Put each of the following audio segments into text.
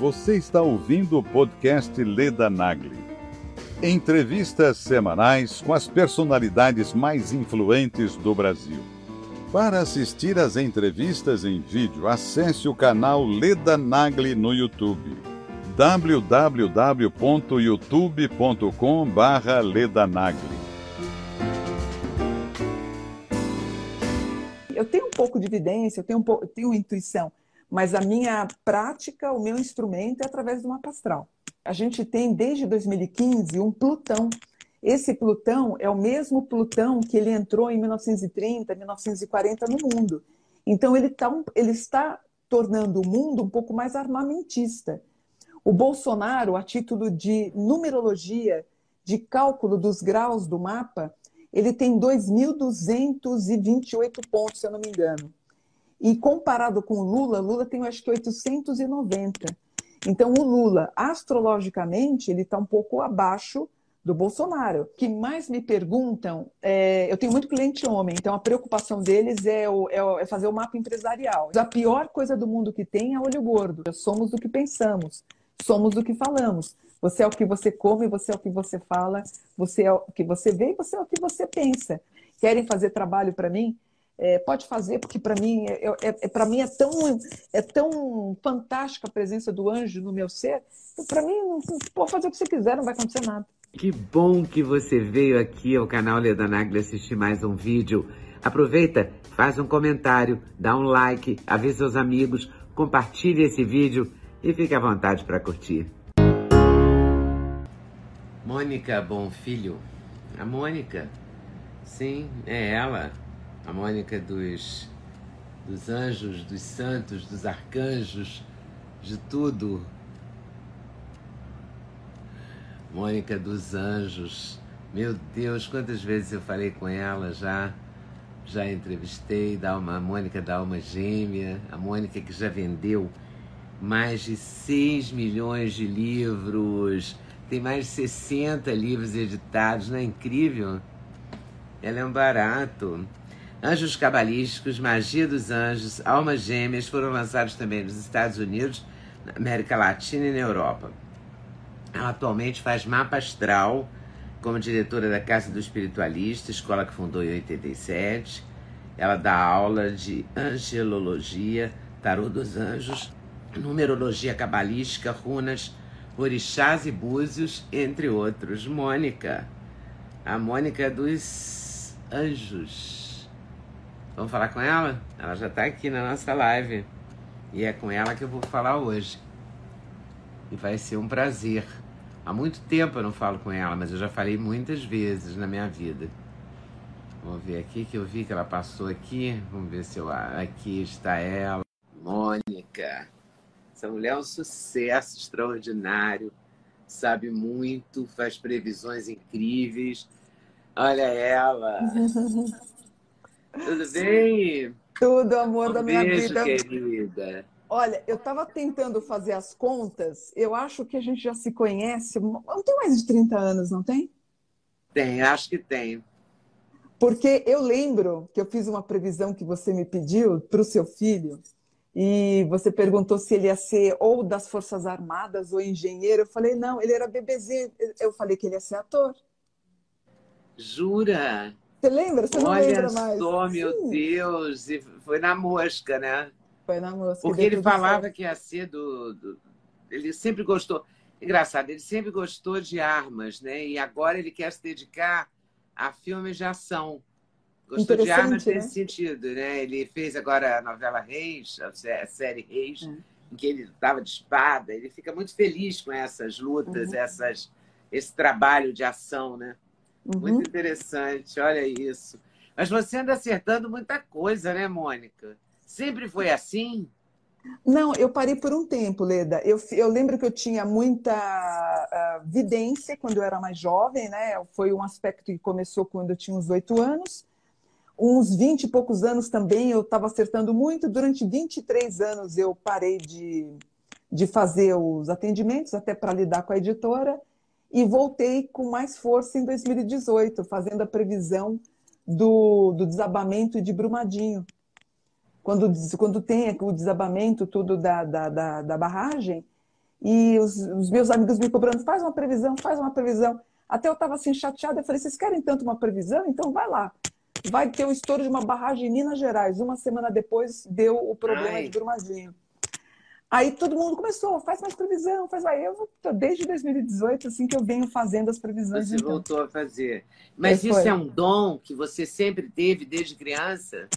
Você está ouvindo o podcast Leda Nagli. Entrevistas semanais com as personalidades mais influentes do Brasil. Para assistir às entrevistas em vídeo, acesse o canal Leda Nagli no YouTube. www.youtube.com/ledanagli. Eu tenho um pouco de evidência, eu tenho, um pouco, eu tenho intuição, mas a minha prática, o meu instrumento é através do mapa astral. A gente tem desde 2015 um Plutão esse Plutão é o mesmo Plutão que ele entrou em 1930, 1940 no mundo. Então, ele, tá, ele está tornando o mundo um pouco mais armamentista. O Bolsonaro, a título de numerologia, de cálculo dos graus do mapa, ele tem 2.228 pontos, se eu não me engano. E comparado com o Lula, Lula tem acho que 890. Então, o Lula, astrologicamente, ele está um pouco abaixo do Bolsonaro. O que mais me perguntam, é, eu tenho muito cliente homem, então a preocupação deles é, o, é, é, fazer o mapa empresarial. A pior coisa do mundo que tem é olho gordo. Somos o que pensamos, somos o que falamos. Você é o que você come, você é o que você fala, você é o que você vê você é o que você pensa. Querem fazer trabalho para mim? É, pode fazer, porque para mim, é, é, é para mim é tão, é tão fantástica a presença do anjo no meu ser. Para mim, não, pode fazer o que você quiser, não vai acontecer nada. Que bom que você veio aqui ao canal Leda Nagli assistir mais um vídeo. Aproveita, faz um comentário, dá um like, avisa seus amigos, compartilhe esse vídeo e fique à vontade para curtir. Mônica Bonfilho. A Mônica, sim, é ela. A Mônica dos, dos anjos, dos santos, dos arcanjos, de tudo Mônica dos Anjos. Meu Deus, quantas vezes eu falei com ela já. Já entrevistei da uma, a Mônica da Alma Gêmea, a Mônica que já vendeu mais de 6 milhões de livros, tem mais de 60 livros editados, não é incrível? Ela é um barato. Anjos Cabalísticos, Magia dos Anjos, Almas Gêmeas foram lançados também nos Estados Unidos, na América Latina e na Europa. Ela atualmente faz mapa astral como diretora da Casa do Espiritualista, escola que fundou em 87. Ela dá aula de angelologia, tarô dos anjos, numerologia cabalística, runas, orixás e búzios, entre outros. Mônica, a Mônica dos anjos. Vamos falar com ela? Ela já está aqui na nossa live. E é com ela que eu vou falar hoje. E vai ser um prazer. Há muito tempo eu não falo com ela, mas eu já falei muitas vezes na minha vida. Vamos ver aqui que eu vi que ela passou aqui. Vamos ver se eu. Aqui está ela. Mônica. Essa mulher é um sucesso extraordinário. Sabe muito, faz previsões incríveis. Olha ela. Tudo bem? Tudo, amor um da minha beijo, vida. querida. Olha, eu estava tentando fazer as contas, eu acho que a gente já se conhece, não tem mais de 30 anos, não tem? Tem, acho que tem. Porque eu lembro que eu fiz uma previsão que você me pediu para o seu filho, e você perguntou se ele ia ser ou das Forças Armadas ou engenheiro. Eu falei, não, ele era bebezinho. Eu falei que ele ia ser ator. Jura? Você lembra? Você não Olha lembra mais? só, meu Sim. Deus, e foi na mosca, né? Foi na moça. Porque ele falava que ia ser do, do- Ele sempre gostou. Engraçado, ele sempre gostou de armas, né? E agora ele quer se dedicar a filmes de ação. Gostou de armas né? nesse sentido, né? Ele fez agora a novela Reis, a sé- a série Reis, É. em que ele estava de espada. Ele fica muito feliz com essas lutas, Uhum. essas, esse trabalho de ação, né? Uhum. Muito interessante, olha isso. Mas você anda acertando muita coisa, né, Mônica? Sempre foi assim? Não, eu parei por um tempo, Leda. Eu, eu lembro que eu tinha muita ah, vidência quando eu era mais jovem, né? Foi um aspecto que começou quando eu tinha uns oito anos. Uns 20 e poucos anos também eu estava acertando muito. Durante 23 anos eu parei de, de fazer os atendimentos, até para lidar com a editora, e voltei com mais força em 2018, fazendo a previsão do, do desabamento de Brumadinho quando, quando tem o desabamento tudo da, da, da, da barragem, e os, os meus amigos me cobrando, faz uma previsão, faz uma previsão. Até eu estava assim chateada, eu falei, vocês querem tanto uma previsão? Então vai lá. Vai ter o estouro de uma barragem em Minas Gerais. Uma semana depois deu o problema Ai. de Brumadinho. Aí todo mundo começou, faz mais previsão, faz aí. Eu desde 2018 assim que eu venho fazendo as previsões. Você então. voltou a fazer. Mas isso é um dom que você sempre teve desde criança?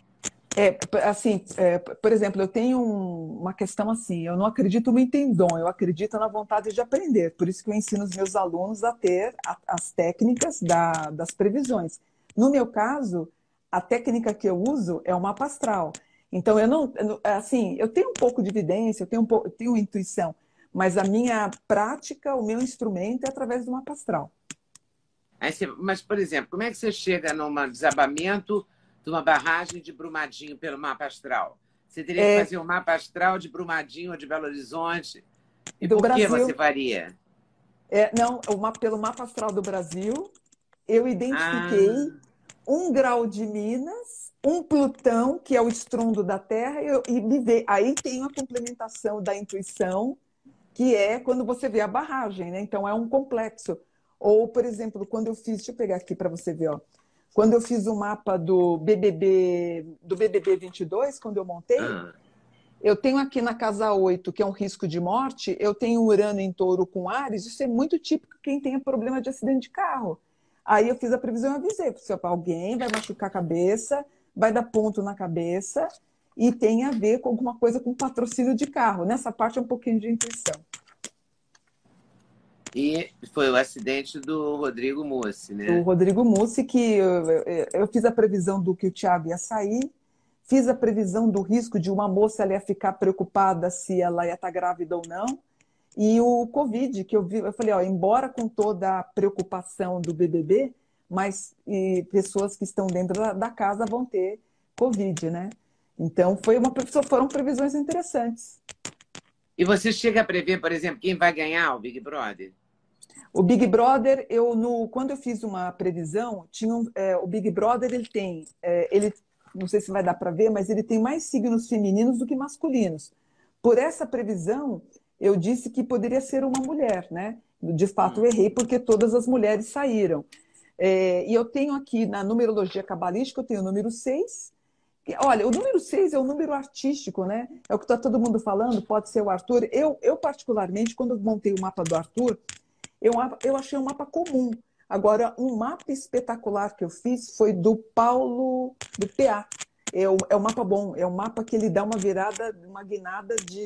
É, assim, é, por exemplo, eu tenho uma questão assim, eu não acredito muito em dom, eu acredito na vontade de aprender. Por isso que eu ensino os meus alunos a ter a, as técnicas da, das previsões. No meu caso, a técnica que eu uso é o mapa astral. Então, eu não, assim, eu tenho um pouco de evidência, eu tenho, um pouco, eu tenho intuição, mas a minha prática, o meu instrumento é através do mapa astral. mas, por exemplo, como é que você chega num desabamento de uma barragem de Brumadinho pelo mapa astral? Você teria é... que fazer um mapa astral de Brumadinho ou de Belo Horizonte? E do por Brasil... que você faria? É, não, o pelo mapa astral do Brasil, eu identifiquei ah. um grau de Minas um Plutão, que é o estrondo da Terra, e, vê. Aí tem a complementação da intuição, que é quando você vê a barragem, né? Então é um complexo. Ou, por exemplo, quando eu fiz, deixa eu pegar aqui para você ver, ó. Quando eu fiz o mapa do BBB, do BBB 22, quando eu montei, ah. eu tenho aqui na casa 8, que é um risco de morte, eu tenho Urano em touro com Ares, isso é muito típico quem tem problema de acidente de carro. Aí eu fiz a previsão e avisei, se alguém vai machucar a cabeça, vai dar ponto na cabeça e tem a ver com alguma coisa com patrocínio de carro. Nessa parte é um pouquinho de intuição. E foi o acidente do Rodrigo Mussi, né? O Rodrigo Mussi, que eu, eu, fiz a previsão do que o Thiago ia sair, fiz a previsão do risco de uma moça ela ia ficar preocupada se ela ia estar grávida ou não. E o Covid, que eu vi, eu falei, ó, embora com toda a preocupação do BBB, mas pessoas que estão dentro da, da, casa vão ter Covid, né? Então, foi uma, foram previsões interessantes. E você chega a prever, por exemplo, quem vai ganhar o Big Brother? O Big Brother, eu no, quando eu fiz uma previsão, tinha um, é, o Big Brother ele tem, é, ele não sei se vai dar para ver, mas ele tem mais signos femininos do que masculinos. Por essa previsão, eu disse que poderia ser uma mulher, né? De fato, eu errei porque todas as mulheres saíram. É, e eu tenho aqui na numerologia cabalística, eu tenho o número 6. Que, olha, o número 6 é o número artístico, né? É o que está todo mundo falando, pode ser o Arthur. Eu, eu particularmente, quando montei o mapa do Arthur, eu, eu achei um mapa comum. Agora, um mapa espetacular que eu fiz foi do Paulo, do PA. É, o, é um mapa bom, é um mapa que ele dá uma virada, uma guinada de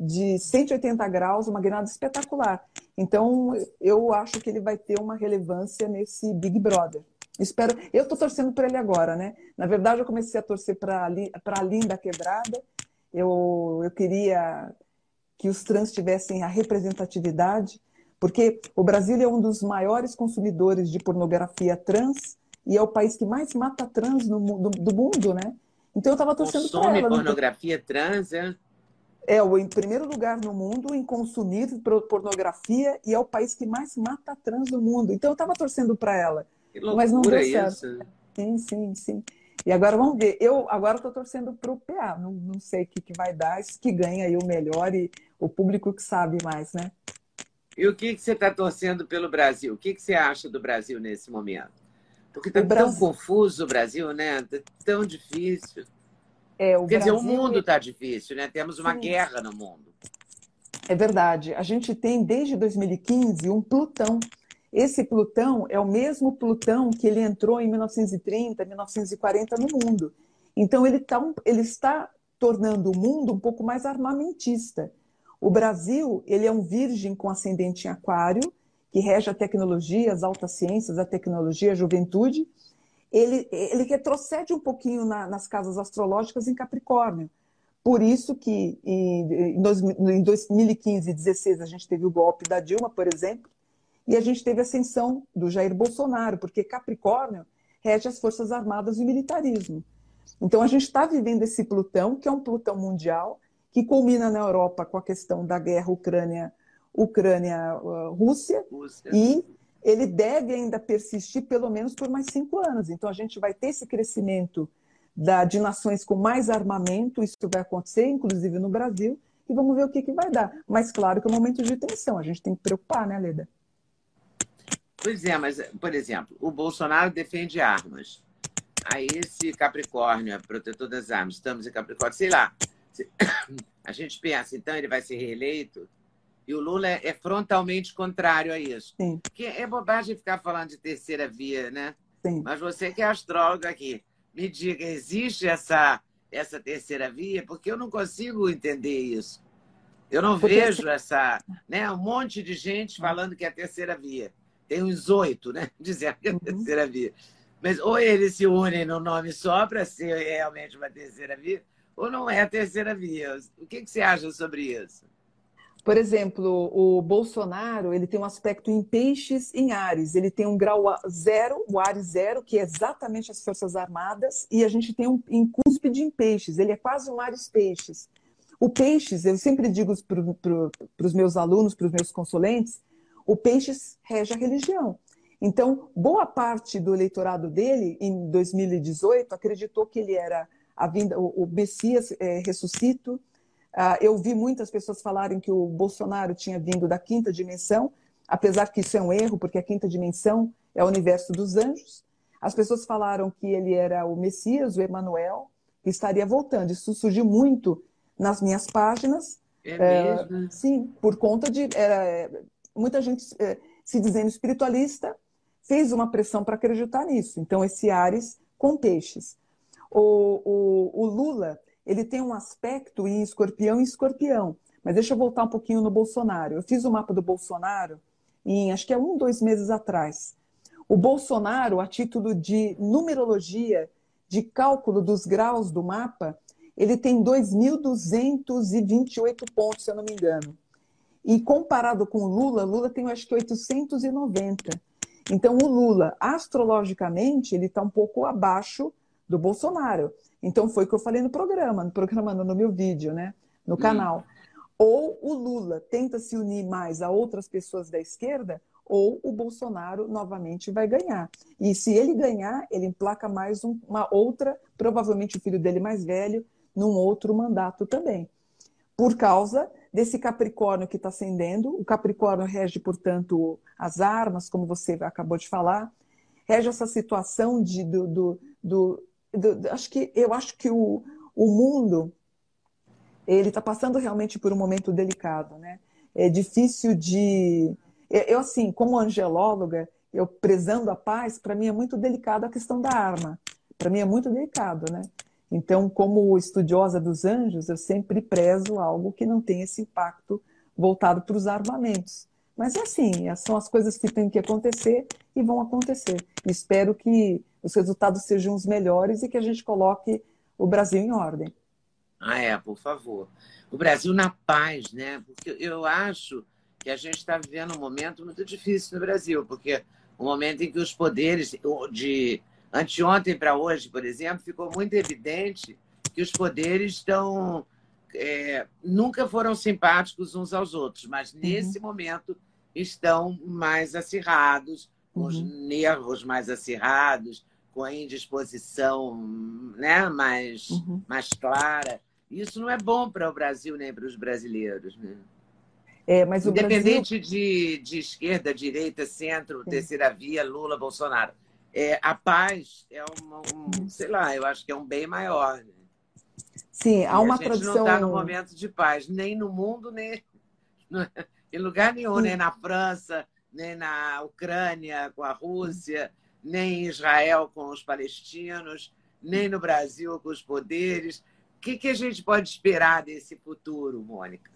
de 180 graus, uma guinada espetacular. Então, eu acho que ele vai ter uma relevância nesse Big Brother. Espero. Eu estou torcendo para ele agora, né? Na verdade, eu comecei a torcer para a Linda Quebrada. Eu, eu queria que os trans tivessem a representatividade, porque o Brasil é um dos maiores consumidores de pornografia trans e é o país que mais mata trans no, do, do mundo, né? Então eu estava torcendo para ela. pornografia trans, é? É o em primeiro lugar no mundo em consumir pornografia e é o país que mais mata trans no mundo. Então eu estava torcendo para ela, mas não deu certo. Isso. Sim, sim, sim. E agora vamos ver. Eu agora estou torcendo para o PA. Não, não sei o que, que vai dar, isso que ganha aí o melhor e o público que sabe mais, né? E o que, que você está torcendo pelo Brasil? O que, que você acha do Brasil nesse momento? Porque está Brasil... tão confuso o Brasil, né? Tá tão difícil. É, Quer Brasil... dizer, o mundo está difícil, né? Temos uma Sim. guerra no mundo. É verdade. A gente tem, desde 2015, um Plutão. Esse Plutão é o mesmo Plutão que ele entrou em 1930, 1940 no mundo. Então, ele, tá, ele está tornando o mundo um pouco mais armamentista. O Brasil ele é um virgem com ascendente em aquário, que rege a tecnologia, as altas ciências, a tecnologia, a juventude, ele, ele retrocede um pouquinho na, nas casas astrológicas em Capricórnio. Por isso que em, em 2015 e 2016 a gente teve o golpe da Dilma, por exemplo, e a gente teve a ascensão do Jair Bolsonaro, porque Capricórnio rege as Forças Armadas e o militarismo. Então a gente está vivendo esse Plutão, que é um Plutão mundial, que culmina na Europa com a questão da guerra Ucrânia, Ucrânia, uh, Rússia, Rússia. e ele deve ainda persistir pelo menos por mais cinco anos. Então, a gente vai ter esse crescimento da, de nações com mais armamento, isso vai acontecer, inclusive no Brasil, e vamos ver o que, que vai dar. Mas claro que é um momento de tensão, a gente tem que preocupar, né, Leda? Pois é, mas, por exemplo, o Bolsonaro defende armas. Aí esse Capricórnio é protetor das armas, estamos em Capricórnio, sei lá. A gente pensa, então ele vai ser reeleito, e o Lula é, frontalmente contrário a isso. Sim. Porque é bobagem ficar falando de terceira via, né? Sim. Mas você que é astrólogo aqui, me diga, existe essa, essa terceira via? Porque eu não consigo entender isso. Eu não Porque vejo essa, né, um monte de gente falando que é a terceira via. Tem uns oito, né, dizendo que é a uhum. terceira via. Mas ou eles se unem no nome só para ser realmente uma terceira via, ou não é a terceira via. O que, que você acha sobre isso? Por exemplo, o Bolsonaro ele tem um aspecto em peixes em Ares. Ele tem um grau zero, o Ares zero, que é exatamente as Forças Armadas, e a gente tem um em cúspide em peixes. Ele é quase um Ares peixes. O peixes, eu sempre digo para os meus alunos, para os meus consulentes, o peixes rege a religião. Então, boa parte do eleitorado dele, em 2018, acreditou que ele era a vinda, o, o Messias é, ressuscito, eu vi muitas pessoas falarem que o Bolsonaro tinha vindo da quinta dimensão, apesar que isso é um erro, porque a quinta dimensão é o universo dos anjos. As pessoas falaram que ele era o Messias, o Emanuel, que estaria voltando. Isso surgiu muito nas minhas páginas. É mesmo? É, sim, por conta de. Era, muita gente é, se dizendo espiritualista fez uma pressão para acreditar nisso. Então, esse Ares com peixes. O, o, o Lula ele tem um aspecto em escorpião e escorpião. Mas deixa eu voltar um pouquinho no Bolsonaro. Eu fiz o mapa do Bolsonaro em acho que é um, dois meses atrás. O Bolsonaro, a título de numerologia, de cálculo dos graus do mapa, ele tem 2.228 pontos, se eu não me engano. E comparado com o Lula, Lula tem acho que 890. Então, o Lula, astrologicamente, ele está um pouco abaixo do Bolsonaro. Então foi o que eu falei no programa, no programa no meu vídeo, né? No hum. canal. Hum. Ou o Lula tenta se unir mais a outras pessoas da esquerda, ou o Bolsonaro novamente vai ganhar. E se ele ganhar, ele emplaca mais um, uma outra, provavelmente o filho dele mais velho, num outro mandato também. Por causa desse Capricórnio que está ascendendo, o Capricórnio rege, portanto, as armas, como você acabou de falar, rege essa situação de, do, do, do do, acho que eu acho que o, o mundo ele está passando realmente por um momento delicado, né? É difícil de eu assim, como angelóloga, eu prezando a paz, para mim é muito delicado a questão da arma. Para mim é muito delicado, né? Então, como estudiosa dos anjos, eu sempre prezo algo que não tenha esse impacto voltado para os armamentos. Mas é assim, são as coisas que têm que acontecer e vão acontecer. Espero que os resultados sejam os melhores e que a gente coloque o Brasil em ordem. Ah, é, por favor. O Brasil na paz, né? Porque eu acho que a gente está vivendo um momento muito difícil no Brasil, porque o um momento em que os poderes, de anteontem para hoje, por exemplo, ficou muito evidente que os poderes estão é, nunca foram simpáticos uns aos outros, mas uhum. nesse momento estão mais acirrados, com uhum. os nervos mais acirrados, com a indisposição né, mais, uhum. mais clara. Isso não é bom para o Brasil nem para os brasileiros. Né? É, mas Independente Brasil... de, de esquerda, direita, centro, Sim. terceira via, Lula, Bolsonaro. É, a paz é uma, um, uhum. sei lá, eu acho que é um bem maior. Né? Sim, há uma a gente tradição. não está no momento de paz, nem no mundo, nem em lugar nenhum, Sim. nem na França, nem na Ucrânia com a Rússia, nem em Israel com os palestinos, nem no Brasil com os poderes. O que, que a gente pode esperar desse futuro, Mônica?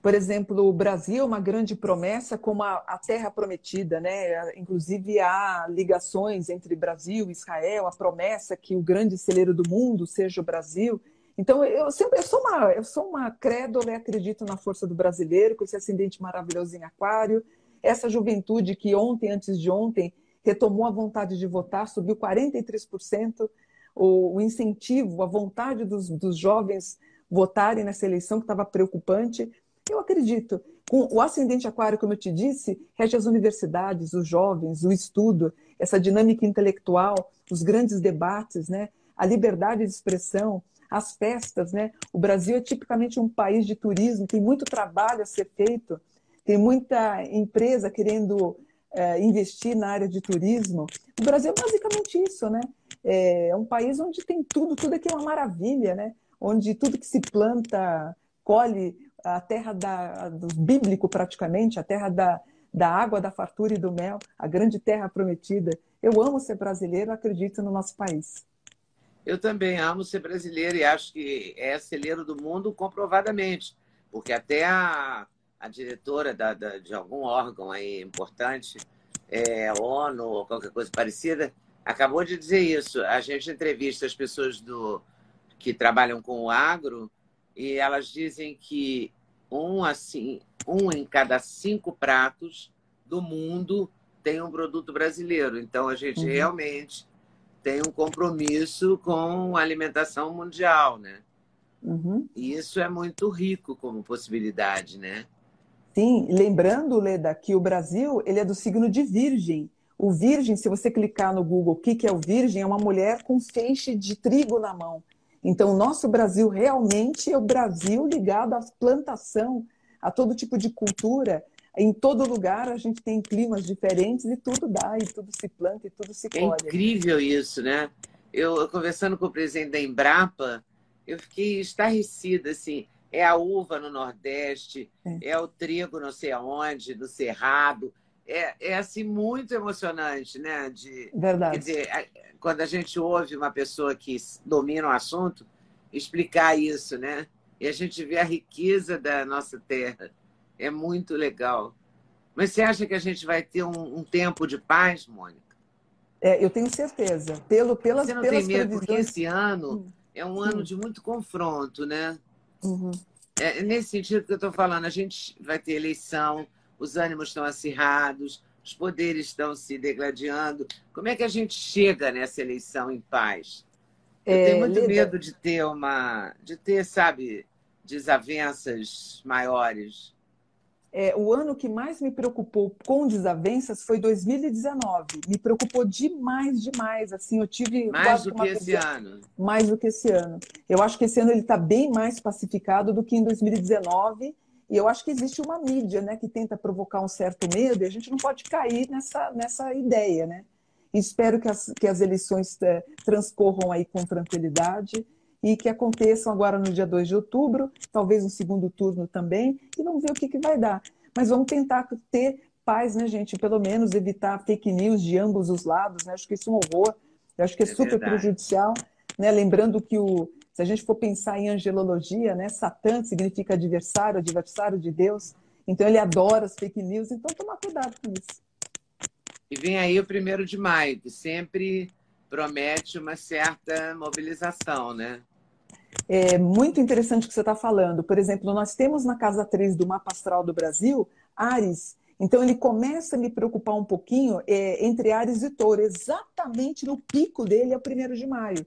Por exemplo, o Brasil é uma grande promessa como a, a, terra prometida, né? Inclusive há ligações entre Brasil e Israel, a promessa que o grande celeiro do mundo seja o Brasil. Então eu sempre eu sou uma eu sou uma crédula e acredito na força do brasileiro com esse ascendente maravilhoso em Aquário, essa juventude que ontem antes de ontem retomou a vontade de votar, subiu 43% o, o incentivo, a vontade dos, dos jovens votarem nessa eleição, que estava preocupante. Eu acredito. Com o ascendente aquário, como eu te disse, rege as universidades, os jovens, o estudo, essa dinâmica intelectual, os grandes debates, né? a liberdade de expressão, as festas, né? O Brasil é tipicamente um país de turismo, tem muito trabalho a ser feito, tem muita empresa querendo é, investir na área de turismo. O Brasil é basicamente isso, né? É um país onde tem tudo, tudo aqui é uma maravilha, né? Onde tudo que se planta colhe a terra da, do bíblico praticamente, a terra da, da água, da fartura e do mel, a grande terra prometida. Eu amo ser brasileiro, acredito no nosso país. Eu também amo ser brasileiro e acho que é celeiro do mundo comprovadamente, porque até a, a diretora da, da, de algum órgão aí importante, é, ONU ou qualquer coisa parecida, acabou de dizer isso. A gente entrevista as pessoas do, que trabalham com o agro e elas dizem que um assim, um em cada cinco pratos do mundo tem um produto brasileiro. Então a gente uhum. realmente tem um compromisso com a alimentação mundial, né? Uhum. E isso é muito rico como possibilidade, né? Sim, lembrando, Leda, que o Brasil ele é do signo de Virgem. O Virgem, se você clicar no Google o que é o Virgem, é uma mulher com feixe de trigo na mão. Então, o nosso Brasil realmente é o Brasil ligado à plantação, a todo tipo de cultura. Em todo lugar a gente tem climas diferentes e tudo dá, e tudo se planta e tudo se é colhe. É incrível isso, né? Eu, conversando com o presidente da Embrapa, eu fiquei estarrecida, assim, é a uva no Nordeste, é, é o trigo não sei aonde, do Cerrado, é, é assim muito emocionante, né? De, Verdade. Quer dizer, quando a gente ouve uma pessoa que domina o assunto explicar isso, né? E a gente vê a riqueza da nossa terra. É muito legal. Mas você acha que a gente vai ter um, um tempo de paz, Mônica? É, eu tenho certeza. Pelo, pelas, você não pelas tem medo, previsões... porque esse ano hum. é um ano de muito confronto, né? Uhum. É, nesse sentido que eu estou falando. A gente vai ter eleição, os ânimos estão acirrados, os poderes estão se degladiando. Como é que a gente chega nessa eleição em paz? Eu é, tenho muito Lida... medo de ter uma, de ter, sabe, desavenças maiores. É, o ano que mais me preocupou com desavenças foi 2019. Me preocupou demais, demais. Assim, eu tive mais do que esse ano. Mais do que esse ano. Eu acho que esse ano ele está bem mais pacificado do que em 2019 e eu acho que existe uma mídia né, que tenta provocar um certo medo e a gente não pode cair nessa, nessa ideia. Né? Espero que as, que as eleições é, transcorram aí com tranquilidade e que aconteçam agora no dia 2 de outubro, talvez um segundo turno também, e vamos ver o que, que vai dar. Mas vamos tentar ter paz, né, gente? Pelo menos evitar fake news de ambos os lados, né? Acho que isso é um horror, eu acho que é, é super verdade. prejudicial, né? Lembrando que o, se a gente for pensar em angelologia, né, Satã significa adversário, adversário de Deus. Então ele adora as fake news, então tomar cuidado com isso. E vem aí o primeiro de maio, que sempre promete uma certa mobilização, né? É muito interessante o que você está falando. Por exemplo, nós temos na casa 3 do mapa astral do Brasil, Ares. Então ele começa a me preocupar um pouquinho é, entre Ares e Touro. Exatamente no pico dele é o primeiro de maio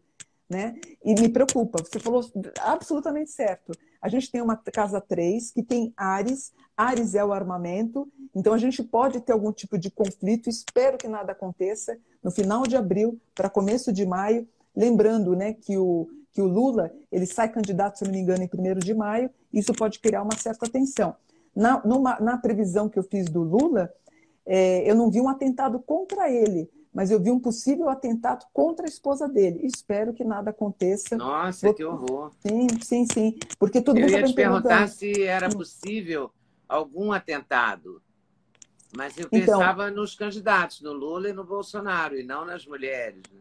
né? E me preocupa. Você falou absolutamente certo. A gente tem uma casa 3 que tem Ares, Ares é o armamento, então a gente pode ter algum tipo de conflito, espero que nada aconteça no final de abril para começo de maio, lembrando, né, que o que o Lula, ele sai candidato, se não me engano, em 1 de maio, isso pode criar uma certa tensão. Na, numa, na previsão que eu fiz do Lula, é, eu não vi um atentado contra ele, mas eu vi um possível atentado contra a esposa dele. Espero que nada aconteça. Nossa, Vou... que horror. Sim, sim, sim. Porque todo eu mundo ia te perguntar se era possível algum atentado. Mas eu então, pensava nos candidatos, no Lula e no Bolsonaro, e não nas mulheres. Né?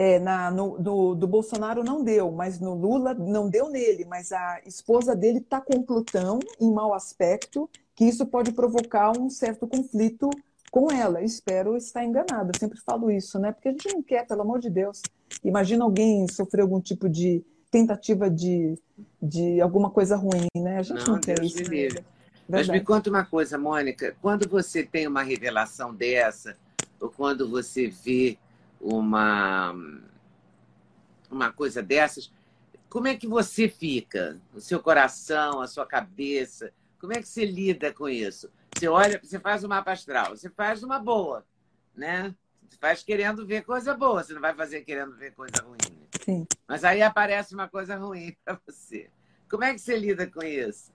É, na, no, do, do Bolsonaro não deu, mas no Lula não deu nele. Mas a esposa dele está com Plutão em mau aspecto, que isso pode provocar um certo conflito com ela. Espero estar enganada. Eu sempre falo isso, né? Porque a gente não quer, pelo amor de Deus. Imagina alguém sofrer algum tipo de tentativa de, de alguma coisa ruim, né? A gente não, não quer Deus isso. Né? Mas me conta uma coisa, Mônica. Quando você tem uma revelação dessa, ou quando você vê uma, uma coisa dessas, como é que você fica? O seu coração, a sua cabeça? Como é que você lida com isso? Você olha, você faz uma mapa astral, você faz uma boa, né? Você faz querendo ver coisa boa, você não vai fazer querendo ver coisa ruim. Sim. Mas aí aparece uma coisa ruim para você. Como é que você lida com isso?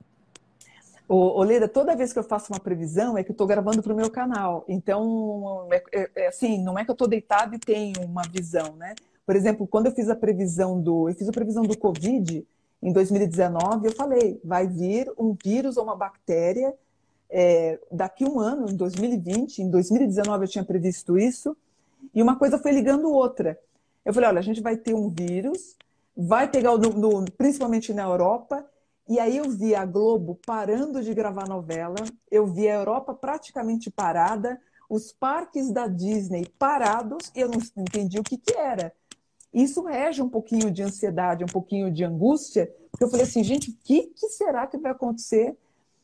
Ô, Leda, toda vez que eu faço uma previsão é que eu estou gravando para o meu canal. Então, é, é, é, assim, não é que eu estou deitado e tenho uma visão, né? Por exemplo, quando eu fiz a previsão do, eu fiz a previsão do Covid em 2019, eu falei, vai vir um vírus ou uma bactéria é, daqui um ano, em 2020, em 2019 eu tinha previsto isso, e uma coisa foi ligando outra. Eu falei, olha, a gente vai ter um vírus, vai pegar, no, no, principalmente na Europa, e aí eu vi a Globo parando de gravar novela, eu vi a Europa praticamente parada, os parques da Disney parados, e eu não entendi o que, que era. Isso rege um pouquinho de ansiedade, um pouquinho de angústia, porque eu falei assim, gente, o que, que será que vai acontecer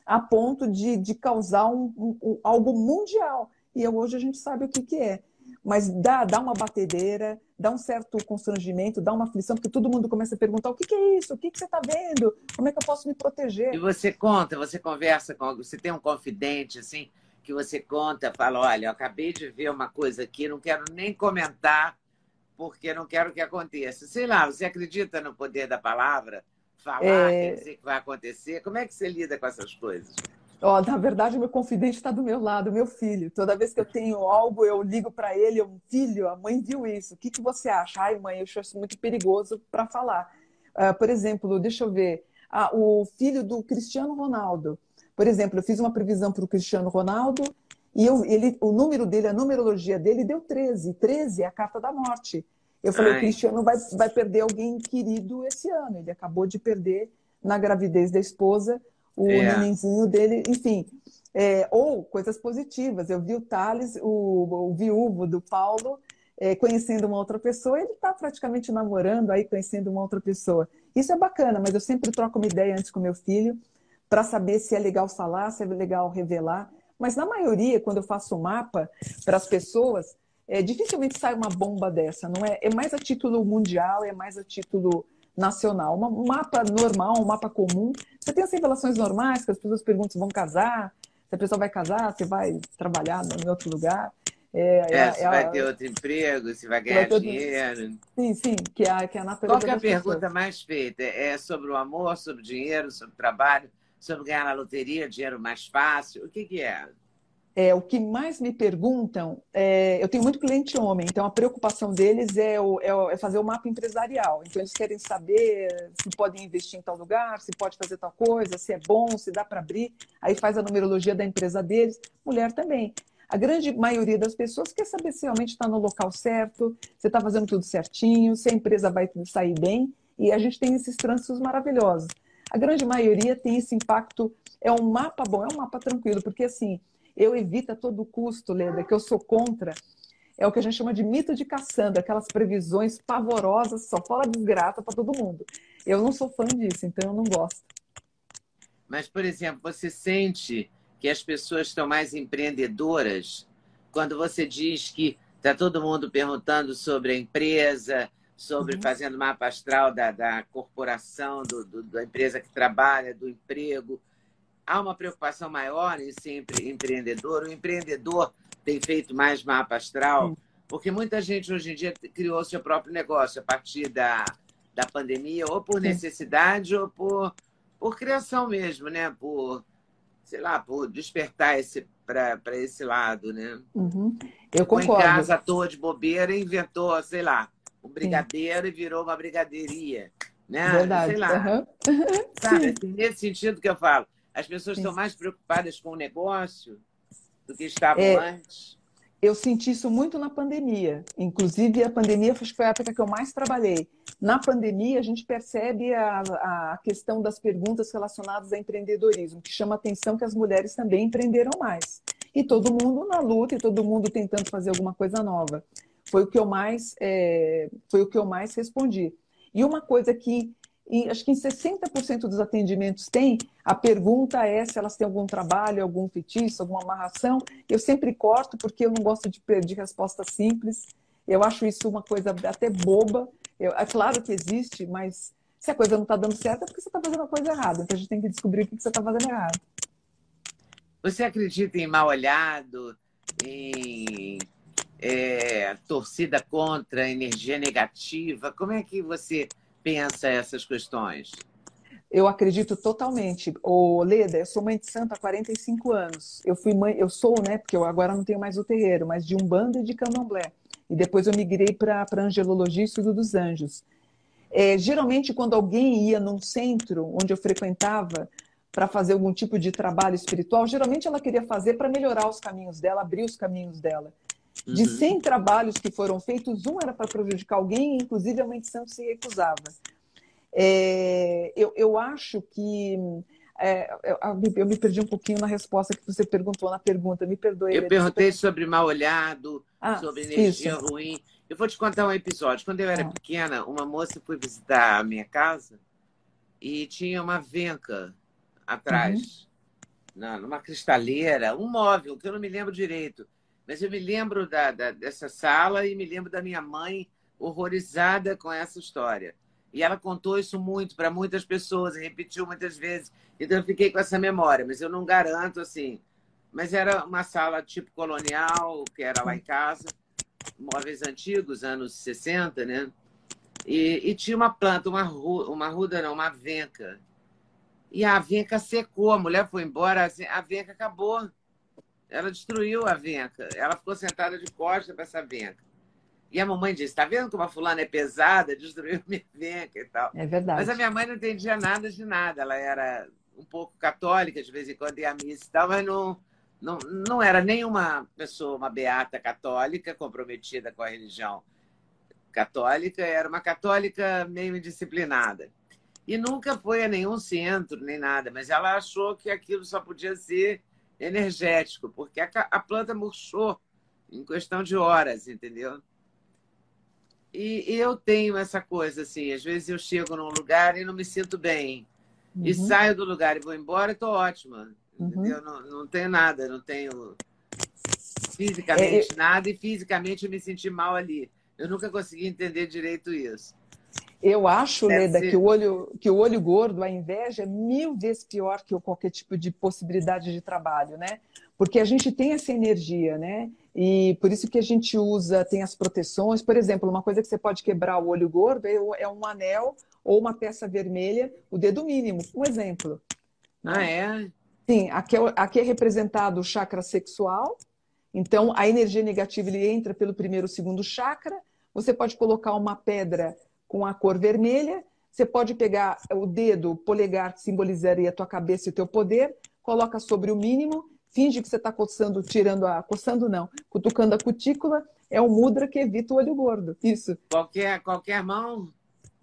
a ponto de, de causar um, um, algo mundial? E hoje a gente sabe o que, que é mas dá, dá uma batedeira, dá um certo constrangimento, dá uma aflição, porque todo mundo começa a perguntar: o que, que é isso? O que, que você está vendo? Como é que eu posso me proteger? E você conta, você conversa com você tem um confidente assim, que você conta, fala: olha, eu acabei de ver uma coisa aqui, não quero nem comentar, porque não quero que aconteça. Sei lá, você acredita no poder da palavra? Falar, é... quer dizer que vai acontecer? Como é que você lida com essas coisas? Ó, na verdade, meu confidente está do meu lado, meu filho. Toda vez que eu tenho algo, eu ligo para ele, eu, filho, a mãe viu isso. O que, que você acha? Ai, mãe, eu acho isso muito perigoso para falar. Uh, por exemplo, deixa eu ver, ah, o filho do Cristiano Ronaldo. Por exemplo, eu fiz uma previsão para o Cristiano Ronaldo e eu, ele, o número dele, a numerologia dele deu 13. 13 é a carta da morte. Eu falei, Ai. o Cristiano vai, vai perder alguém querido esse ano. Ele acabou de perder na gravidez da esposa o é. nenenzinho dele, enfim. É, ou coisas positivas. Eu vi o Thales, o, o viúvo do Paulo, é, conhecendo uma outra pessoa, ele está praticamente namorando aí, conhecendo uma outra pessoa. Isso é bacana, mas eu sempre troco uma ideia antes com meu filho para saber se é legal falar, se é legal revelar. Mas na maioria, quando eu faço o um mapa para as pessoas, é, dificilmente sai uma bomba dessa. Não é? É mais a título mundial, é mais a título nacional. Um mapa normal, um mapa comum. Você tem as revelações normais, que as pessoas perguntam se vão casar, se a pessoa vai casar, se vai trabalhar em outro lugar. É, é, é se é vai a... ter outro emprego, se vai ganhar vai dinheiro. Sim, sim, que é a, que é a natureza Qual é a pergunta pessoas. mais feita? É sobre o amor, sobre o dinheiro, sobre o trabalho, sobre ganhar na loteria, dinheiro mais fácil? O que, que é? É, o que mais me perguntam, é, eu tenho muito cliente homem, então a preocupação deles é, o, é, é, fazer o mapa empresarial. Então eles querem saber se podem investir em tal lugar, se pode fazer tal coisa, se é bom, se dá para abrir. Aí faz a numerologia da empresa deles. Mulher também. A grande maioria das pessoas quer saber se realmente está no local certo, se está fazendo tudo certinho, se a empresa vai sair bem. E a gente tem esses trânsitos maravilhosos. A grande maioria tem esse impacto. É um mapa bom, é um mapa tranquilo, porque assim eu evito a todo custo, Leda, que eu sou contra. É o que a gente chama de mito de Cassandra, aquelas previsões pavorosas, só fala desgraça para todo mundo. Eu não sou fã disso, então eu não gosto. Mas, por exemplo, você sente que as pessoas estão mais empreendedoras quando você diz que está todo mundo perguntando sobre a empresa, sobre uhum. fazendo mapa astral da, da corporação, do, do, da empresa que trabalha, do emprego há uma preocupação maior em ser empreendedor. O empreendedor tem feito mais mapa astral, porque muita gente hoje em dia criou seu próprio negócio a partir da, da pandemia, ou por necessidade, ou por, por criação mesmo, né? Por, sei lá, por despertar esse para esse lado, né? Uhum. Eu Ficou concordo. em casa à toa de bobeira e inventou, sei lá, um brigadeiro Sim. e virou uma brigadeiria. Né? Verdade. Sei lá. Uhum. Sabe, assim, nesse sentido que eu falo. As pessoas estão mais preocupadas com o negócio do que estavam é, antes. Eu senti isso muito na pandemia. Inclusive, a pandemia foi a época que eu mais trabalhei. Na pandemia, a gente percebe a, a questão das perguntas relacionadas a empreendedorismo, que chama a atenção que as mulheres também empreenderam mais. E todo mundo na luta, e todo mundo tentando fazer alguma coisa nova. Foi o que eu mais, é, foi o que eu mais respondi. E uma coisa que e acho que em 60% dos atendimentos tem, a pergunta é se elas têm algum trabalho, algum feitiço, alguma amarração. Eu sempre corto porque eu não gosto de, de resposta simples. Eu acho isso uma coisa até boba. Eu, é claro que existe, mas se a coisa não está dando certo é porque você está fazendo a coisa errada. Então a gente tem que descobrir o que você está fazendo errado. Você acredita em mal olhado, em é, torcida contra, energia negativa. Como é que você pensa essas questões? Eu acredito totalmente. O Leda, eu sou mãe de santo há 45 anos. Eu fui mãe, eu sou, né, porque eu agora não tenho mais o terreiro, mas de Umbanda e de Candomblé. E depois eu migrei para Angelologia e Estudo dos Anjos. É, geralmente, quando alguém ia num centro onde eu frequentava para fazer algum tipo de trabalho espiritual, geralmente ela queria fazer para melhorar os caminhos dela, abrir os caminhos dela. De uhum. 100 trabalhos que foram feitos, um era para prejudicar alguém, inclusive a mãe de santo se recusava. É, eu, eu acho que. É, eu, eu, me perdi um pouquinho na resposta que você perguntou na pergunta, me perdoe. Eu perguntei sobre mal olhado, ah, sobre energia isso. ruim. Eu vou te contar um episódio. Quando eu era ah. pequena, uma moça foi visitar a minha casa e tinha uma venca atrás, uhum. numa cristaleira, um móvel, que eu não me lembro direito. Mas eu me lembro da, da, dessa sala e me lembro da minha mãe horrorizada com essa história. E ela contou isso muito para muitas pessoas, repetiu muitas vezes. Então eu fiquei com essa memória, mas eu não garanto assim. Mas era uma sala tipo colonial, que era lá em casa, móveis antigos, anos 60, né? E, e tinha uma planta, uma, ru, uma ruda, não, uma venca. E a venca secou, a mulher foi embora, a venca acabou. Ela destruiu a venca. Ela ficou sentada de costas para essa venca. E a mamãe disse: Tá vendo como a fulana é pesada? Destruiu minha venca e tal. É verdade. Mas a minha mãe não entendia nada de nada. Ela era um pouco católica, de vez em quando ia à missa e tal, mas não, não, não era nenhuma pessoa, uma beata católica comprometida com a religião católica, era uma católica meio indisciplinada. E nunca foi a nenhum centro, nem nada, mas ela achou que aquilo só podia ser energético, porque a, a planta murchou em questão de horas, entendeu? E, eu tenho essa coisa, assim, às vezes eu chego num lugar e não me sinto bem. Uhum. E saio do lugar e vou embora e tô ótima. Uhum. Não, não tenho nada, não tenho fisicamente é, nada e fisicamente eu me senti mal ali. Eu nunca consegui entender direito isso. Eu acho, Deve Leda, que o, olho, que o olho gordo, a inveja, é mil vezes pior que qualquer tipo de possibilidade de trabalho, né? Porque a gente tem essa energia, né? E por isso que a gente usa, tem as proteções. Por exemplo, uma coisa que você pode quebrar o olho gordo é, é um anel ou uma peça vermelha, o dedo mínimo, um exemplo. Ah, é? Sim, aqui é, aqui é representado o chakra sexual. Então, a energia negativa ele entra pelo primeiro e segundo chakra. Você pode colocar uma pedra com a cor vermelha. Você pode pegar o dedo, o polegar, que simbolizaria a tua cabeça e o teu poder, coloca sobre o mínimo finge que você está coçando, tirando a. coçando não, cutucando a cutícula, é o mudra que evita o olho gordo. Isso. Qualquer, qualquer mão?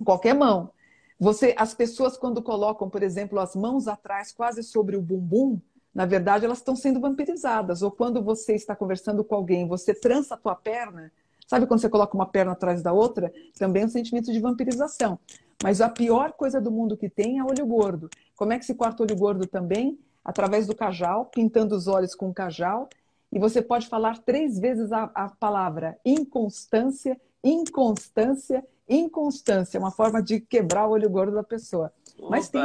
Qualquer mão. Você, as pessoas, quando colocam, por exemplo, as mãos atrás, quase sobre o bumbum, na verdade, elas estão sendo vampirizadas. Ou quando você está conversando com alguém, você trança a tua perna, sabe quando você coloca uma perna atrás da outra? Também é um sentimento de vampirização. Mas a pior coisa do mundo que tem é olho gordo. Como é que se corta olho gordo também? através do cajal, pintando os olhos com o cajal, e você pode falar três vezes a, a palavra inconstância, inconstância, inconstância, uma forma de quebrar o olho gordo da pessoa. Opa. Mas tem.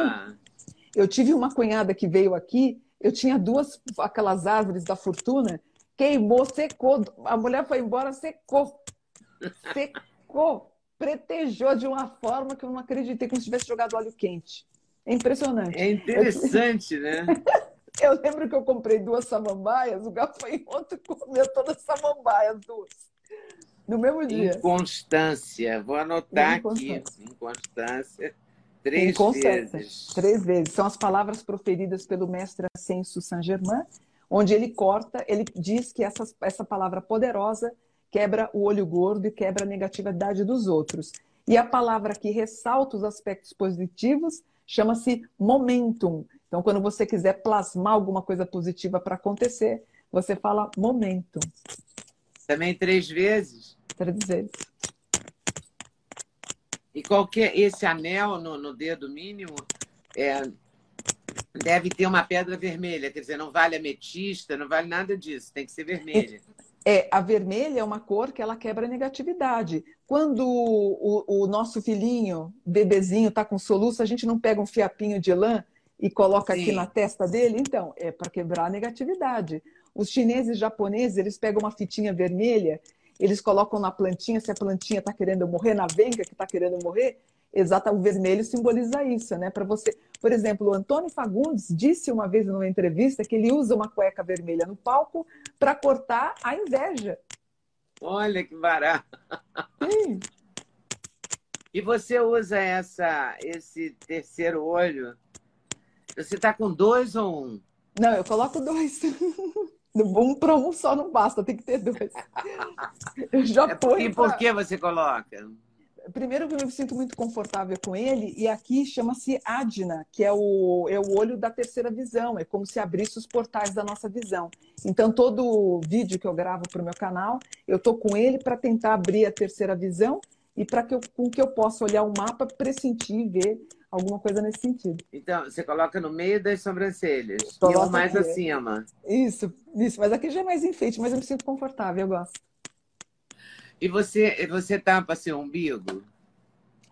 Eu tive uma cunhada que veio aqui, eu tinha duas aquelas árvores da fortuna, queimou, secou, a mulher foi embora, secou. Secou, pretejou de uma forma que eu não acreditei como se tivesse jogado óleo quente. É impressionante. É interessante, eu... né? eu lembro que eu comprei duas samambaias, o gafanhoto comeu todas as samambaias, duas. No mesmo dia. Inconstância. Vou anotar Inconstância. aqui. Inconstância. Três Inconstância. vezes. Três vezes. São as palavras proferidas pelo mestre Ascenso Saint-Germain, onde ele corta, ele diz que essa, essa palavra poderosa quebra o olho gordo e quebra a negatividade dos outros. E a palavra que ressalta os aspectos positivos chama-se momentum. Então, quando você quiser plasmar alguma coisa positiva para acontecer, você fala momentum. Também três vezes? Três vezes. E qualquer esse anel no, no dedo mínimo é, deve ter uma pedra vermelha, quer dizer, não vale ametista, não vale nada disso, tem que ser vermelha. É, a vermelha é uma cor que ela quebra a negatividade. Quando o, o, o nosso filhinho, bebezinho, está com soluço, a gente não pega um fiapinho de lã e coloca Sim. aqui na testa dele? Então, é para quebrar a negatividade. Os chineses e japoneses, eles pegam uma fitinha vermelha eles colocam na plantinha se a plantinha está querendo morrer, na venca que está querendo morrer. Exato, o vermelho simboliza isso, né? Para você, por exemplo, o Antônio Fagundes disse uma vez numa entrevista que ele usa uma cueca vermelha no palco para cortar a inveja. Olha que barato. Sim. E você usa essa, esse terceiro olho? Você está com dois ou um? Não, eu coloco dois. Um para um só não basta, tem que ter dois. Eu já é por, E por que você coloca? Primeiro, eu me sinto muito confortável com ele, e aqui chama-se Adna, que é o, é o olho da terceira visão, é como se abrisse os portais da nossa visão. Então, todo vídeo que eu gravo para o meu canal, eu estou com ele para tentar abrir a terceira visão e para que eu, com que eu possa olhar o mapa, pressentir, ver alguma coisa nesse sentido. Então, você coloca no meio das sobrancelhas e ou mais aqui. acima. Isso, isso. Mas aqui já é mais enfeite, mas eu me sinto confortável, eu gosto. E você, você tampa seu umbigo?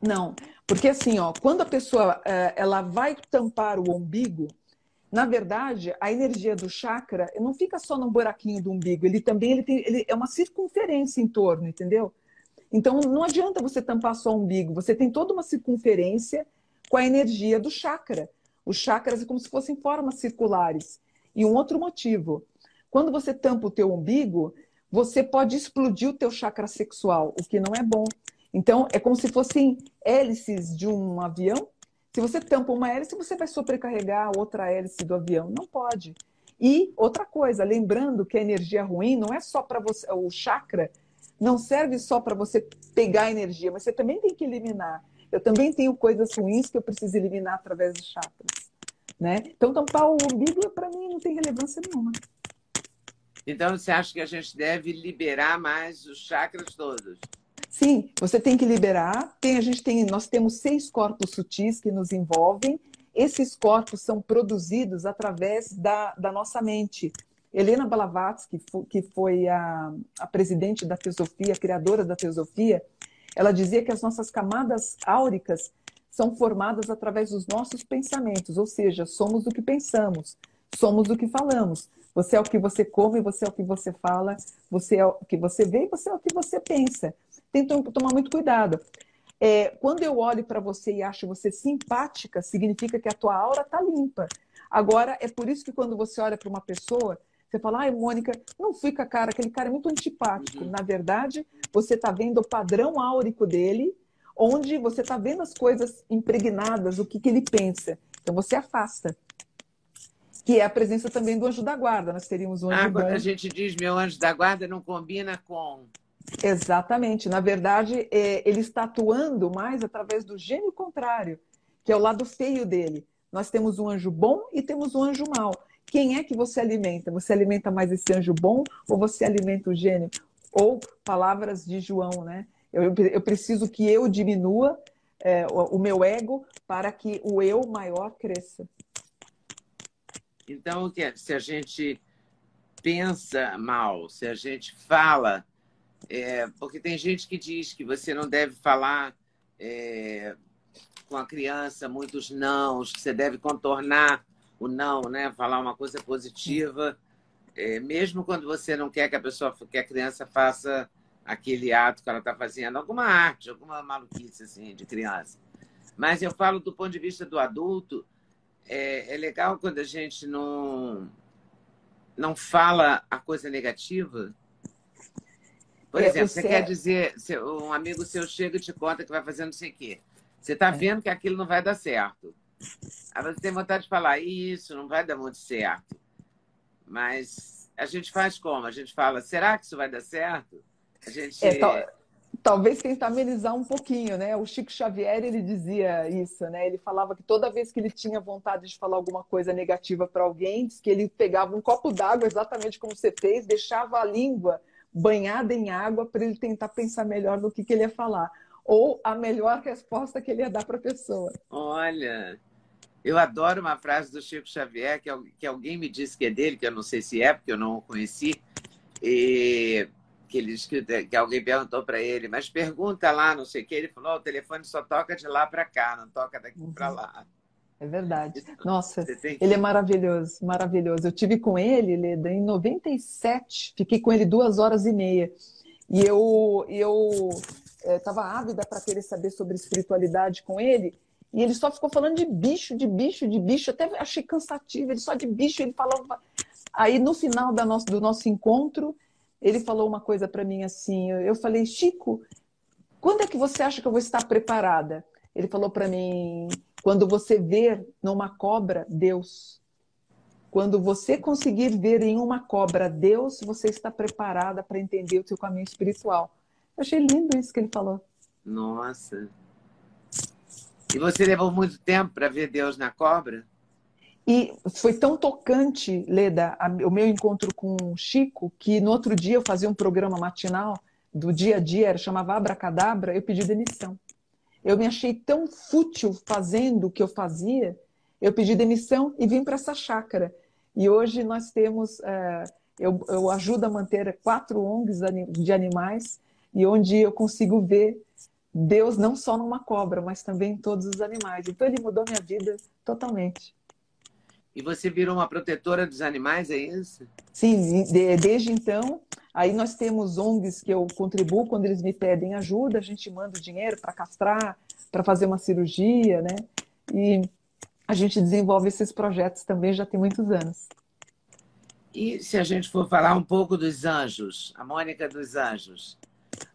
Não, porque assim, ó, quando a pessoa é, ela vai tampar o umbigo, na verdade, a energia do chakra não fica só no buraquinho do umbigo, ele também ele tem, ele é uma circunferência em torno, entendeu? Então não adianta você tampar só o umbigo, você tem toda uma circunferência com a energia do chakra. Os chakras é como se fossem formas circulares. E um outro motivo, quando você tampa o teu umbigo, você pode explodir o teu chakra sexual, o que não é bom. Então, é como se fossem hélices de um avião. Se você tampa uma hélice, você vai sobrecarregar outra hélice do avião. Não pode. E outra coisa, lembrando que a energia ruim não é só para você, o chakra não serve só para você pegar energia, mas você também tem que eliminar. Eu também tenho coisas ruins que eu preciso eliminar através dos chakras. Né? Então, tampar o umbigo, para mim, não tem relevância nenhuma. Então, você acha que a gente deve liberar mais os chakras todos? Sim, você tem que liberar. Tem, a gente tem, nós temos seis corpos sutis que nos envolvem. Esses corpos são produzidos através da, da nossa mente. Helena Blavatsky, que foi a, a presidente da Teosofia, a criadora da Teosofia, ela dizia que as nossas camadas áuricas são formadas através dos nossos pensamentos, ou seja, somos o que pensamos, somos o que falamos. Você é o que você come, você é o que você fala, você é o que você vê e você é o que você pensa. Tem que tomar muito cuidado. É, quando eu olho para você e acho você simpática, significa que a tua aura está limpa. Agora, é por isso que quando você olha para uma pessoa, você fala, ai, Mônica, não fica cara, aquele cara é muito antipático. Uhum. Na verdade, você está vendo o padrão áurico dele, onde você está vendo as coisas impregnadas, o que, que ele pensa. Então você afasta. Que é a presença também do anjo da guarda. Nós teríamos um anjo ah, quando a gente diz meu anjo da guarda, não combina com. Exatamente. Na verdade, é, ele está atuando mais através do gênio contrário, que é o lado feio dele. Nós temos um anjo bom e temos um anjo mau quem é que você alimenta? Você alimenta mais esse anjo bom ou você alimenta o gênio? Ou palavras de João, né? Eu, eu preciso que eu diminua é, o, o meu ego para que o eu maior cresça. Então, se a gente pensa mal, se a gente fala, é, porque tem gente que diz que você não deve falar é, com a criança muitos não, que você deve contornar o não, né? Falar uma coisa positiva, é, mesmo quando você não quer que a pessoa, que a criança faça aquele ato que ela está fazendo, alguma arte, alguma maluquice assim de criança. Mas eu falo do ponto de vista do adulto, é, é legal quando a gente não não fala a coisa negativa. Por é, exemplo, você, você quer dizer, um amigo seu chega e te conta que vai fazer não sei o quê. Você está é. vendo que aquilo não vai dar certo. Aí você tem vontade de falar, isso não vai dar muito certo. Mas a gente faz como? A gente fala, será que isso vai dar certo? A gente. É, talvez tentar amenizar um pouquinho, né? O Chico Xavier ele dizia isso, né? Ele falava que toda vez que ele tinha vontade de falar alguma coisa negativa para alguém, que ele pegava um copo d'água, exatamente como você fez, deixava a língua banhada em água para ele tentar pensar melhor no que, que ele ia falar ou a melhor resposta que ele ia dar para a pessoa. Olha, eu adoro uma frase do Chico Xavier, que, que alguém me disse que é dele, que eu não sei se é, porque eu não o conheci, e que, ele, que alguém perguntou para ele, mas pergunta lá, não sei o que, ele falou, o telefone só toca de lá para cá, não toca daqui uhum. para lá. É verdade. Nossa, ele é maravilhoso, maravilhoso. Eu tive com ele, Leda, em 97, fiquei com ele duas horas e meia. E eu eu estava é, ávida para querer saber sobre espiritualidade com ele. E ele só ficou falando de bicho, de bicho, de bicho. Até achei cansativo. Ele só de bicho. Ele falava. Aí no final da nosso, do nosso encontro, ele falou uma coisa para mim assim. Eu falei, Chico, quando é que você acha que eu vou estar preparada? Ele falou para mim, quando você ver numa cobra Deus. Quando você conseguir ver em uma cobra Deus, você está preparada para entender o seu caminho espiritual. Eu achei lindo isso que ele falou. Nossa. E você levou muito tempo para ver Deus na cobra? E foi tão tocante, Leda, o meu encontro com o Chico, que no outro dia eu fazia um programa matinal do dia a dia, era, chamava Abracadabra, eu pedi demissão. Eu me achei tão fútil fazendo o que eu fazia, eu pedi demissão e vim para essa chácara. E hoje nós temos, é, eu, eu ajudo a manter quatro ONGs de animais, e onde eu consigo ver Deus não só numa cobra, mas também em todos os animais. Então ele mudou minha vida totalmente. E você virou uma protetora dos animais, é isso? Sim, de, desde então. Aí nós temos ONGs que eu contribuo quando eles me pedem ajuda, a gente manda o dinheiro para castrar, para fazer uma cirurgia, né? E a gente desenvolve esses projetos também já tem muitos anos. E se a gente for falar um pouco dos anjos, a Mônica dos Anjos,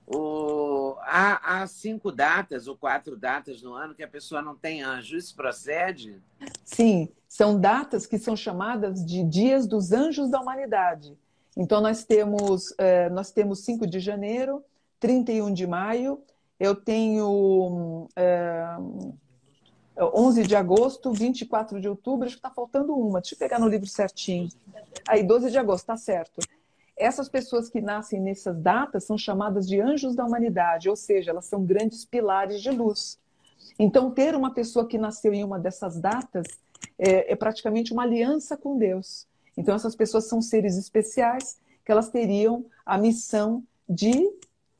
o, há, há, cinco datas ou quatro datas no ano que a pessoa não tem anjo. Isso procede? Sim, são datas que são chamadas de dias dos anjos da humanidade. Então, nós temos, é, nós temos 5 de janeiro, 31 de maio, eu tenho é, 11 de agosto, 24 de outubro, acho que está faltando uma. Deixa eu pegar no livro certinho. Aí, 12 de agosto, está certo. Essas pessoas que nascem nessas datas são chamadas de anjos da humanidade, ou seja, elas são grandes pilares de luz. Então, ter uma pessoa que nasceu em uma dessas datas é, é praticamente uma aliança com Deus. Então, essas pessoas são seres especiais que elas teriam a missão de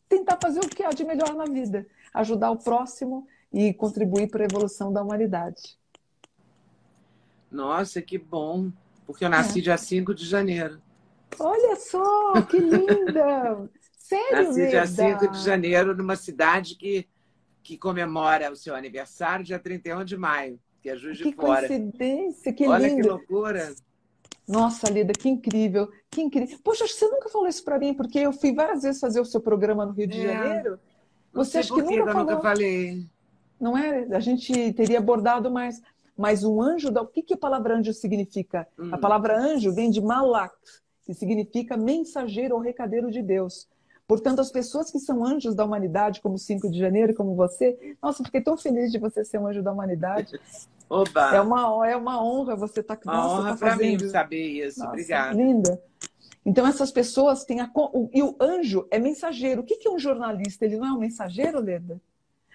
tentar fazer o que há de melhor na vida, ajudar o próximo e contribuir para a evolução da humanidade. Nossa, que bom! Porque eu nasci é. dia 5 de janeiro. Olha só, que linda! Sério, Nasci dia 5 de janeiro, numa cidade que, que comemora o seu aniversário dia 31 de maio, que é Juiz que de Fora. Que coincidência, que Olha lindo! que loucura! Nossa, Lida, que incrível, que incrível. Poxa, você nunca falou isso para mim, porque eu fui várias vezes fazer o seu programa no Rio de é. Janeiro. Você acha que nunca eu falou? nunca falei. Não é? A gente teria abordado mais. Mas um anjo, da... o que, que a palavra anjo significa? Hum. A palavra anjo vem de malak, que significa mensageiro ou recadeiro de Deus. Portanto, as pessoas que são anjos da humanidade, como 5 de janeiro, como você, nossa, fiquei tão feliz de você ser um anjo da humanidade. Oba! É uma, é uma honra você estar tá, uma honra tá para mim saber isso. Nossa, Obrigada. Linda. Então, essas pessoas têm a. E o anjo é mensageiro. O que é um jornalista? Ele não é um mensageiro, Leda?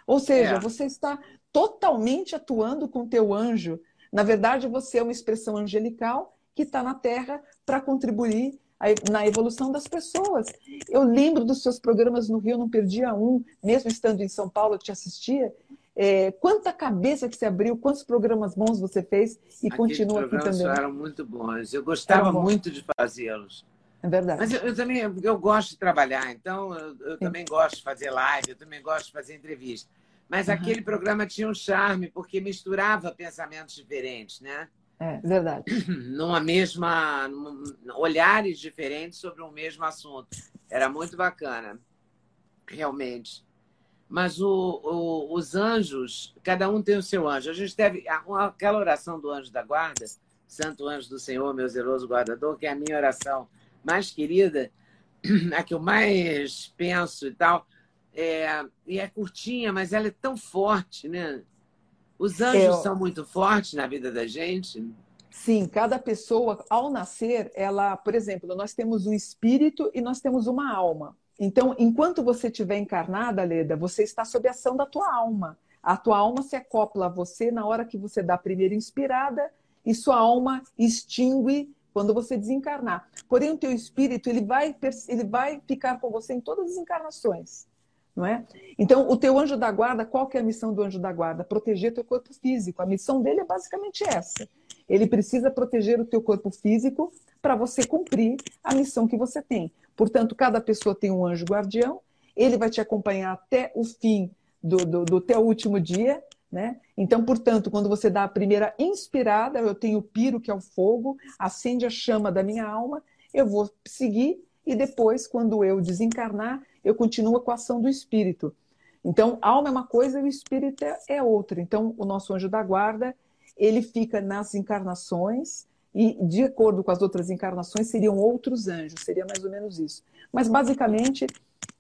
Ou seja, é. você está totalmente atuando com o teu anjo. Na verdade, você é uma expressão angelical que está na Terra para contribuir na evolução das pessoas. Eu lembro dos seus programas no Rio, não perdia um, mesmo estando em São Paulo, eu te assistia. É, quanta cabeça que você abriu, quantos programas bons você fez e Aqueles continua aqui também. eram muito bons. Eu gostava muito de fazê-los. É verdade. Mas eu, eu, também eu gosto de trabalhar, então eu, eu também gosto de fazer live, eu também gosto de fazer entrevista. Mas uhum. aquele programa tinha um charme, porque misturava pensamentos diferentes, né? É, verdade. Numa mesma. olhares diferentes sobre um mesmo assunto. Era muito bacana, realmente. Mas o, o, os anjos, cada um tem o seu anjo. A gente teve aquela oração do anjo da guarda, Santo anjo do Senhor, meu zeloso guardador, que é a minha oração mais querida, a que eu mais penso e tal. É, e é curtinha, mas ela é tão forte, né? Os anjos eu... são muito fortes na vida da gente? Sim, cada pessoa, ao nascer, ela, por exemplo, nós temos um espírito e nós temos uma alma. Então, enquanto você estiver encarnada, Leda, você está sob a ação da tua alma. A tua alma se acopla a você na hora que você dá a primeira inspirada e sua alma extingue quando você desencarnar. Porém, o teu espírito ele vai, ele vai ficar com você em todas as encarnações não é? Então, o teu anjo da guarda, qual que é a missão do anjo da guarda? Proteger teu corpo físico. A missão dele é basicamente essa. Ele precisa proteger o teu corpo físico para você cumprir a missão que você tem. Portanto, cada pessoa tem um anjo guardião, ele vai te acompanhar até o fim do, do, do teu último dia, né? Então, portanto, quando você dá a primeira inspirada, eu tenho o piro, que é o fogo, acende a chama da minha alma, eu vou seguir e depois, quando eu desencarnar, eu continuo com a ação do espírito. Então, alma é uma coisa e o espírito é, é outra. Então, o nosso anjo da guarda, ele fica nas encarnações e, de acordo com as outras encarnações, seriam outros anjos, seria mais ou menos isso. Mas, basicamente,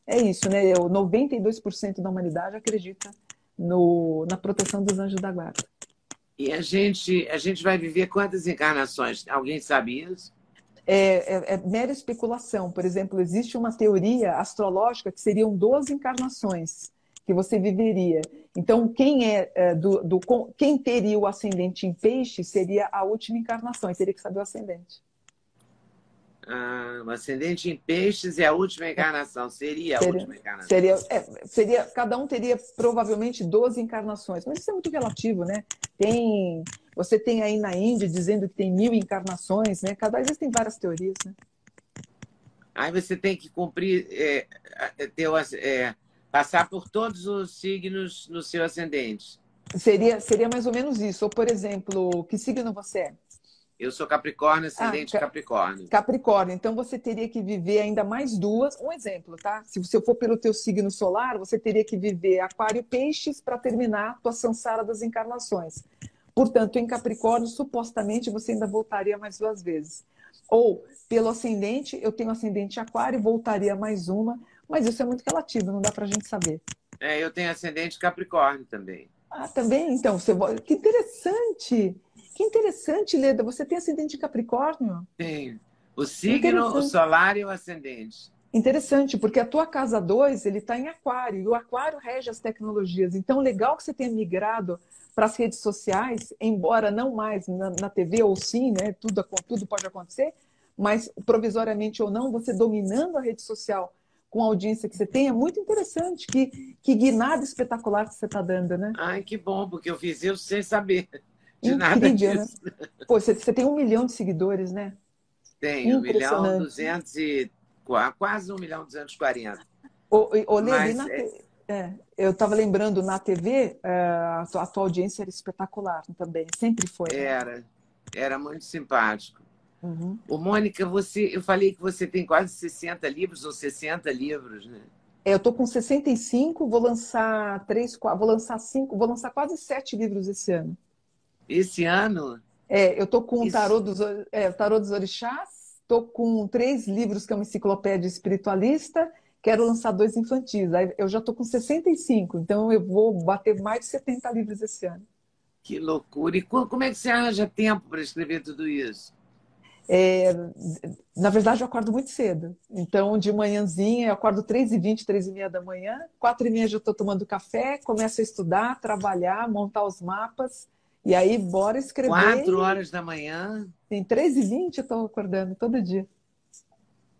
é isso, né? 92% da humanidade acredita no, na proteção dos anjos da guarda. E a gente, a gente vai viver quantas encarnações? Alguém sabe isso? É, é, é, mera especulação. Por exemplo, existe uma teoria astrológica que seriam 12 encarnações que você viveria. Então, quem é, é do, do, quem teria o ascendente em peixe seria a última encarnação, e teria que saber o ascendente. Ah, o ascendente em peixes é a última encarnação. Seria a seria, última encarnação. Seria, é, seria, cada um teria provavelmente 12 encarnações, mas isso é muito relativo, né? Tem, você tem aí na Índia dizendo que tem mil encarnações, né? Cada vez tem várias teorias, né? Aí você tem que cumprir, é, ter, é, passar por todos os signos no seu ascendente. Seria, seria mais ou menos isso. Ou, por exemplo, que signo você é? Eu sou Capricórnio, ascendente ah, Capricórnio. Capricórnio. Então você teria que viver ainda mais duas. Um exemplo, tá? Se você for pelo teu signo solar, você teria que viver Aquário Peixes para terminar a tua samsara das encarnações. Portanto, em Capricórnio, supostamente você ainda voltaria mais duas vezes. Ou pelo ascendente, eu tenho ascendente Aquário, voltaria mais uma, mas isso é muito relativo, não dá para a gente saber. É, eu tenho ascendente Capricórnio também. Ah, também? Então, você... que interessante! Que interessante, Leda. Você tem ascendente de Capricórnio? Tenho. O signo, o solar e o ascendente. Interessante, porque a tua casa 2, ele está em aquário, e o aquário rege as tecnologias. Então, legal que você tenha migrado para as redes sociais, embora não mais na, na, TV ou sim, né? Tudo, tudo pode acontecer, mas provisoriamente ou não, você dominando a rede social com a audiência que você tem, é muito interessante. Que, que guinada espetacular que você está dando, né? Ai, que bom, porque eu fiz isso sem saber de nada disso. Né? Pô, você, você, tem um milhão de seguidores, né? Tenho, um milhão duzentos e... Quase um milhão duzentos e quarenta. Ô, Lê, na... é... É, eu estava lembrando, na TV, é, a tua, a tua audiência era espetacular também, sempre foi. Né? Era, era muito simpático. Uhum. Ô, Mônica, você, eu falei que você tem quase 60 livros ou 60 livros, né? É, eu estou com 65, vou lançar três, vou lançar cinco, vou lançar quase sete livros esse ano. Esse ano? É, eu tô com o Tarô dos, é, Tarô dos Orixás, tô com três livros que é uma enciclopédia espiritualista, quero lançar dois infantis. Aí eu já tô com 65, então eu vou bater mais de 70 livros esse ano. Que loucura! E como é que você arranja tempo para escrever tudo isso? É, na verdade, eu acordo muito cedo. Então, de manhãzinha, eu acordo 3h20, 3h30 da manhã. 4h30 já estou tomando café, começo a estudar, trabalhar, montar os mapas. E aí, bora escrever. Quatro horas da manhã? Tem 3 e 20 eu estou acordando todo dia.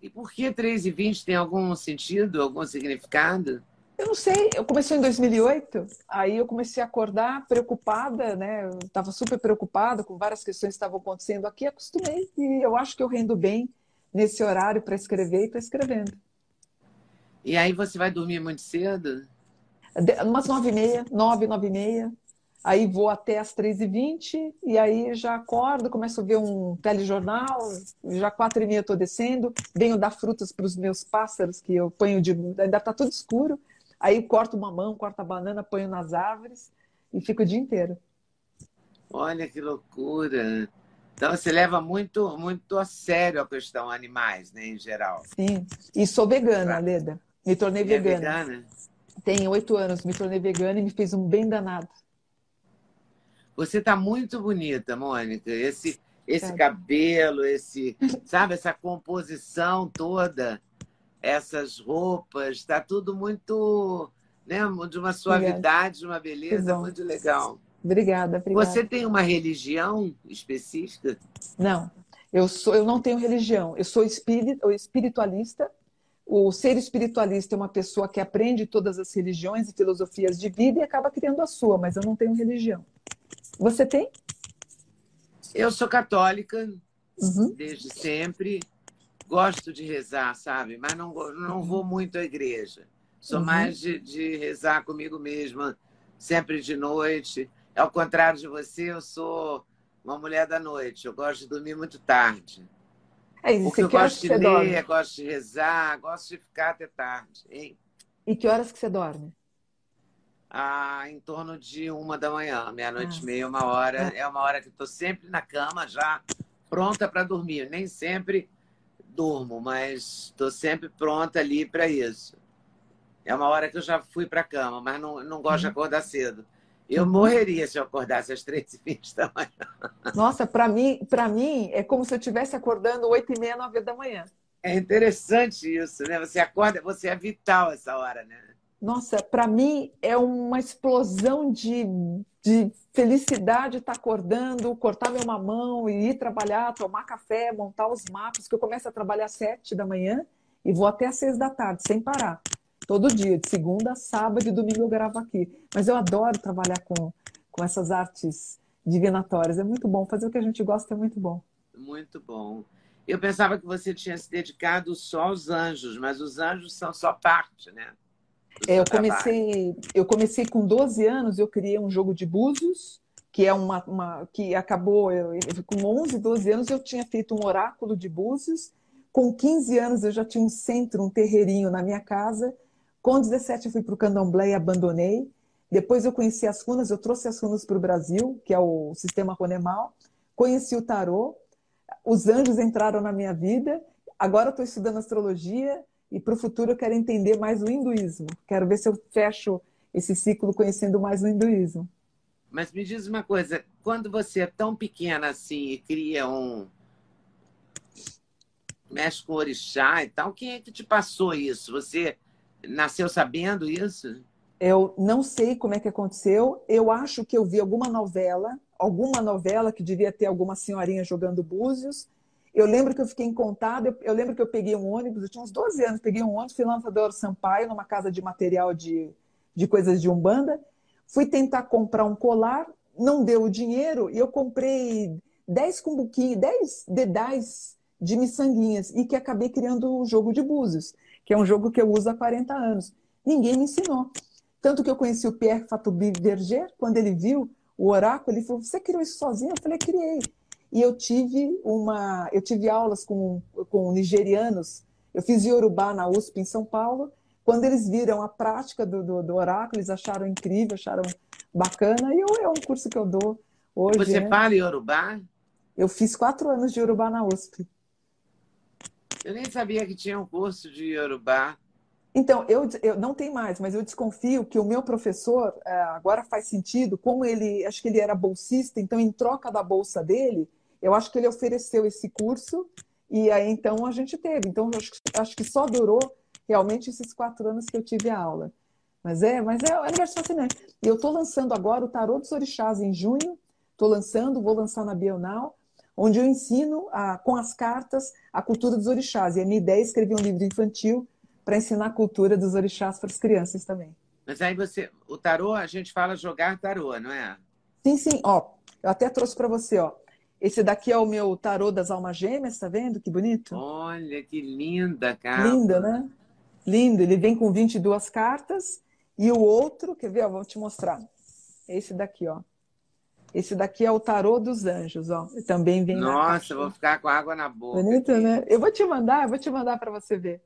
E por que 3 e 20 tem algum sentido, algum significado? Eu não sei, eu comecei em 2008, aí eu comecei a acordar preocupada, né? Eu estava super preocupada com várias questões que estavam acontecendo aqui, acostumei e eu acho que eu rendo bem nesse horário para escrever e estou escrevendo. E aí você vai dormir muito cedo? Umas nove e meia, nove, nove e meia. Aí vou até as 3h20 e aí já acordo, começo a ver um telejornal, já quatro e meia estou descendo, venho dar frutas para os meus pássaros, que eu ponho de. ainda está tudo escuro. Aí corto uma mão, corto a banana, ponho nas árvores e fico o dia inteiro. Olha que loucura! Então você leva muito, muito a sério a questão animais, né, em geral. Sim, e sou vegana, Leda. Me tornei e vegana. É vegana. Tenho oito anos, me tornei vegana e me fez um bem danado. Você está muito bonita, Mônica. Esse, esse cabelo, esse, sabe, essa composição toda, essas roupas, está tudo muito, né, de uma suavidade, de uma beleza muito legal. Obrigada, obrigada. Você tem uma religião específica? Não, eu sou, eu não tenho religião. Eu sou espiritualista. O ser espiritualista é uma pessoa que aprende todas as religiões e filosofias de vida e acaba criando a sua, mas eu não tenho religião. Você tem? Eu sou católica uhum. desde sempre. Gosto de rezar, sabe? Mas não, não vou muito à igreja. Sou uhum. mais de, de rezar comigo mesma, sempre de noite. Ao contrário de você, eu sou uma mulher da noite. Eu gosto de dormir muito tarde. É, isso, Porque eu gosto de ler, dorme? gosto de rezar, gosto de ficar até tarde. Hein? E que horas que você dorme? Ah, em torno de uma da manhã, meia-noite e ah. meia, uma hora. É uma hora que estou sempre na cama, já pronta para dormir. Nem sempre durmo, mas estou sempre pronta ali para isso. É uma hora que eu já fui para a cama, mas não, não gosto uhum. de acordar cedo. Eu uhum. morreria se eu acordasse às três e vinte da manhã. Nossa, para mim, para mim é como se eu estivesse acordando oito e meia, nove da manhã. É interessante isso, né? Você acorda, você é vital essa hora, né? Nossa, para mim é uma explosão de, de felicidade estar tá acordando, cortar meu mamão e ir trabalhar, tomar café, montar os mapas, que eu começo a trabalhar às sete da manhã e vou até às seis da tarde, sem parar todo dia, de segunda a sábado e domingo eu gravo aqui. Mas eu adoro trabalhar com, com essas artes divinatórias. É muito bom. Fazer o que a gente gosta é muito bom. Muito bom. Eu pensava que você tinha se dedicado só aos anjos, mas os anjos são só parte, né? É, eu comecei, eu comecei com 12 anos, eu criei um jogo de búzios, que é uma, uma que acabou eu, com 11, 12 anos eu tinha feito um oráculo de búzios. Com 15 anos eu já tinha um centro, um terreirinho na minha casa com 17 eu fui para o candomblé e abandonei. Depois eu conheci as runas, eu trouxe as runas para o Brasil, que é o sistema runemal. Conheci o tarô, os anjos entraram na minha vida. Agora estou estudando astrologia e para o futuro eu quero entender mais o hinduísmo. Quero ver se eu fecho esse ciclo conhecendo mais o hinduísmo. Mas me diz uma coisa, quando você é tão pequena assim e cria um mexe com orixá e tal, quem é que te passou isso? Você nasceu sabendo isso? Eu não sei como é que aconteceu. Eu acho que eu vi alguma novela, alguma novela que devia ter alguma senhorinha jogando búzios. Eu lembro que eu fiquei encontada, eu, lembro que eu peguei um ônibus, eu tinha uns 12 anos, peguei um ônibus, fui lá Sampaio, numa casa de material de, de coisas de Umbanda. Fui tentar comprar um colar, não deu o dinheiro, e eu comprei 10 cumbuquinhos, 10 dedais de miçanguinhas, e que acabei criando o jogo de búzios que é um jogo que eu uso há 40 anos. Ninguém me ensinou. Tanto que eu conheci o Pierre Fatoubi Verger, quando ele viu o oráculo, ele falou: Você criou isso sozinho? Eu falei: Criei. E eu tive uma, eu tive aulas com, com nigerianos. Eu fiz Yorubá na USP em São Paulo. Quando eles viram a prática do, do, do oráculo, eles acharam incrível, acharam bacana. E eu, é um curso que eu dou hoje. Você né? fala Yorubá? Eu fiz quatro anos de Yorubá na USP. Eu nem sabia que tinha um curso de Yorubá. Então, eu, eu não tem mais, mas eu desconfio que o meu professor, é, agora faz sentido, como ele, acho que ele era bolsista, então em troca da bolsa dele, eu acho que ele ofereceu esse curso e aí então a gente teve. Então, acho, acho que só durou realmente esses quatro anos que eu tive a aula. Mas é, mas é um universo fascinante. E eu estou lançando agora o Tarô dos Orixás em junho, estou lançando, vou lançar na Bienal, onde eu ensino a, com as cartas a cultura dos orixás. E a minha ideia é escrever um livro infantil para ensinar a cultura dos orixás para as crianças também. Mas aí você, o tarô, a gente fala jogar tarô, não é? Sim, sim. Ó, eu até trouxe para você, ó. Esse daqui é o meu tarô das almas gêmeas, tá vendo? Que bonito. Olha, que linda, cara. Linda, né? Lindo. Ele vem com 22 cartas. E o outro, quer ver? Ó, vou te mostrar. Esse daqui, ó. Esse daqui é o tarô dos anjos, ó. Também vem Nossa, vou ficar com água na boca. Bonito, aqui. né? Eu vou te mandar, eu vou te mandar para você ver.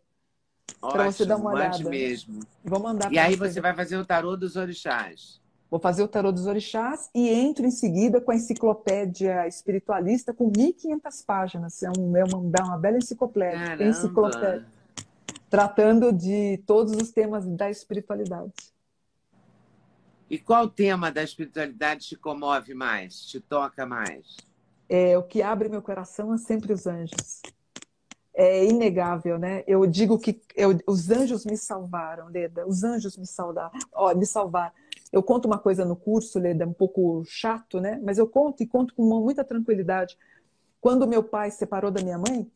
Para você dar uma olhada. mesmo. Vou mandar. E aí você, você vai fazer o tarô dos orixás. Vou fazer o tarô dos orixás e entro em seguida com a enciclopédia espiritualista com 1.500 páginas. É, um, é uma, é uma bela enciclopédia. enciclopédia. Tratando de todos os temas da espiritualidade. E qual tema da espiritualidade te comove mais, te toca mais? É, o que abre meu coração é sempre os anjos. É inegável, né? Eu digo que eu, os anjos me salvaram, Leda. Os anjos me salvaram. Ó, me salvaram. Eu conto uma coisa no curso, Leda, um pouco chato, né? Mas eu conto e conto com muita tranquilidade. Quando meu pai se separou da minha mãe,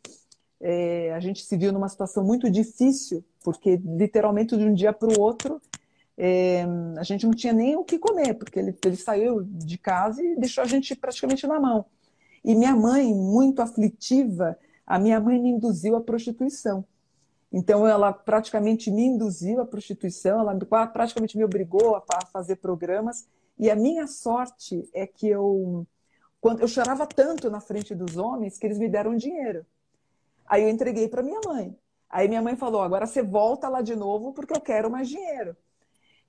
é, a gente se viu numa situação muito difícil, porque literalmente de um dia para o outro é, a gente não tinha nem o que comer, porque ele, ele saiu de casa e deixou a gente praticamente na mão. E minha mãe, muito aflitiva, a minha mãe me induziu à prostituição. Então, ela praticamente me induziu à prostituição, ela praticamente me obrigou a fazer programas. E a minha sorte é que eu, quando eu chorava tanto na frente dos homens que eles me deram dinheiro. Aí eu entreguei para minha mãe. Aí minha mãe falou: agora você volta lá de novo porque eu quero mais dinheiro.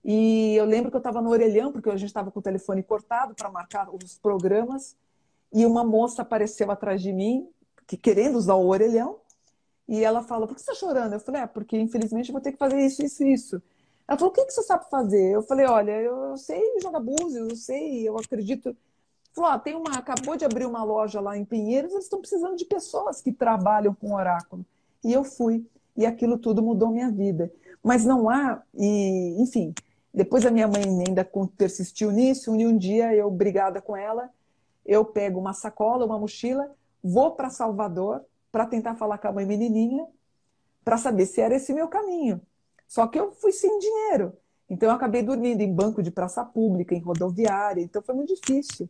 E eu lembro que eu estava no orelhão, porque a gente estava com o telefone cortado para marcar os programas, e uma moça apareceu atrás de mim, que querendo usar o orelhão, e ela falou: Por que você está chorando? Eu falei: É, porque infelizmente eu vou ter que fazer isso, isso, isso. Ela falou: O que, que você sabe fazer? Eu falei: Olha, eu sei jogar búzios, eu sei, eu acredito. Falou: ah, tem uma, acabou de abrir uma loja lá em Pinheiros, eles estão precisando de pessoas que trabalham com oráculo. E eu fui, e aquilo tudo mudou minha vida. Mas não há, e, enfim, depois a minha mãe ainda persistiu nisso, e um dia eu, brigada com ela, eu pego uma sacola, uma mochila, vou para Salvador, para tentar falar com a mãe menininha, para saber se era esse meu caminho. Só que eu fui sem dinheiro. Então eu acabei dormindo em banco de praça pública, em rodoviária, então foi muito difícil.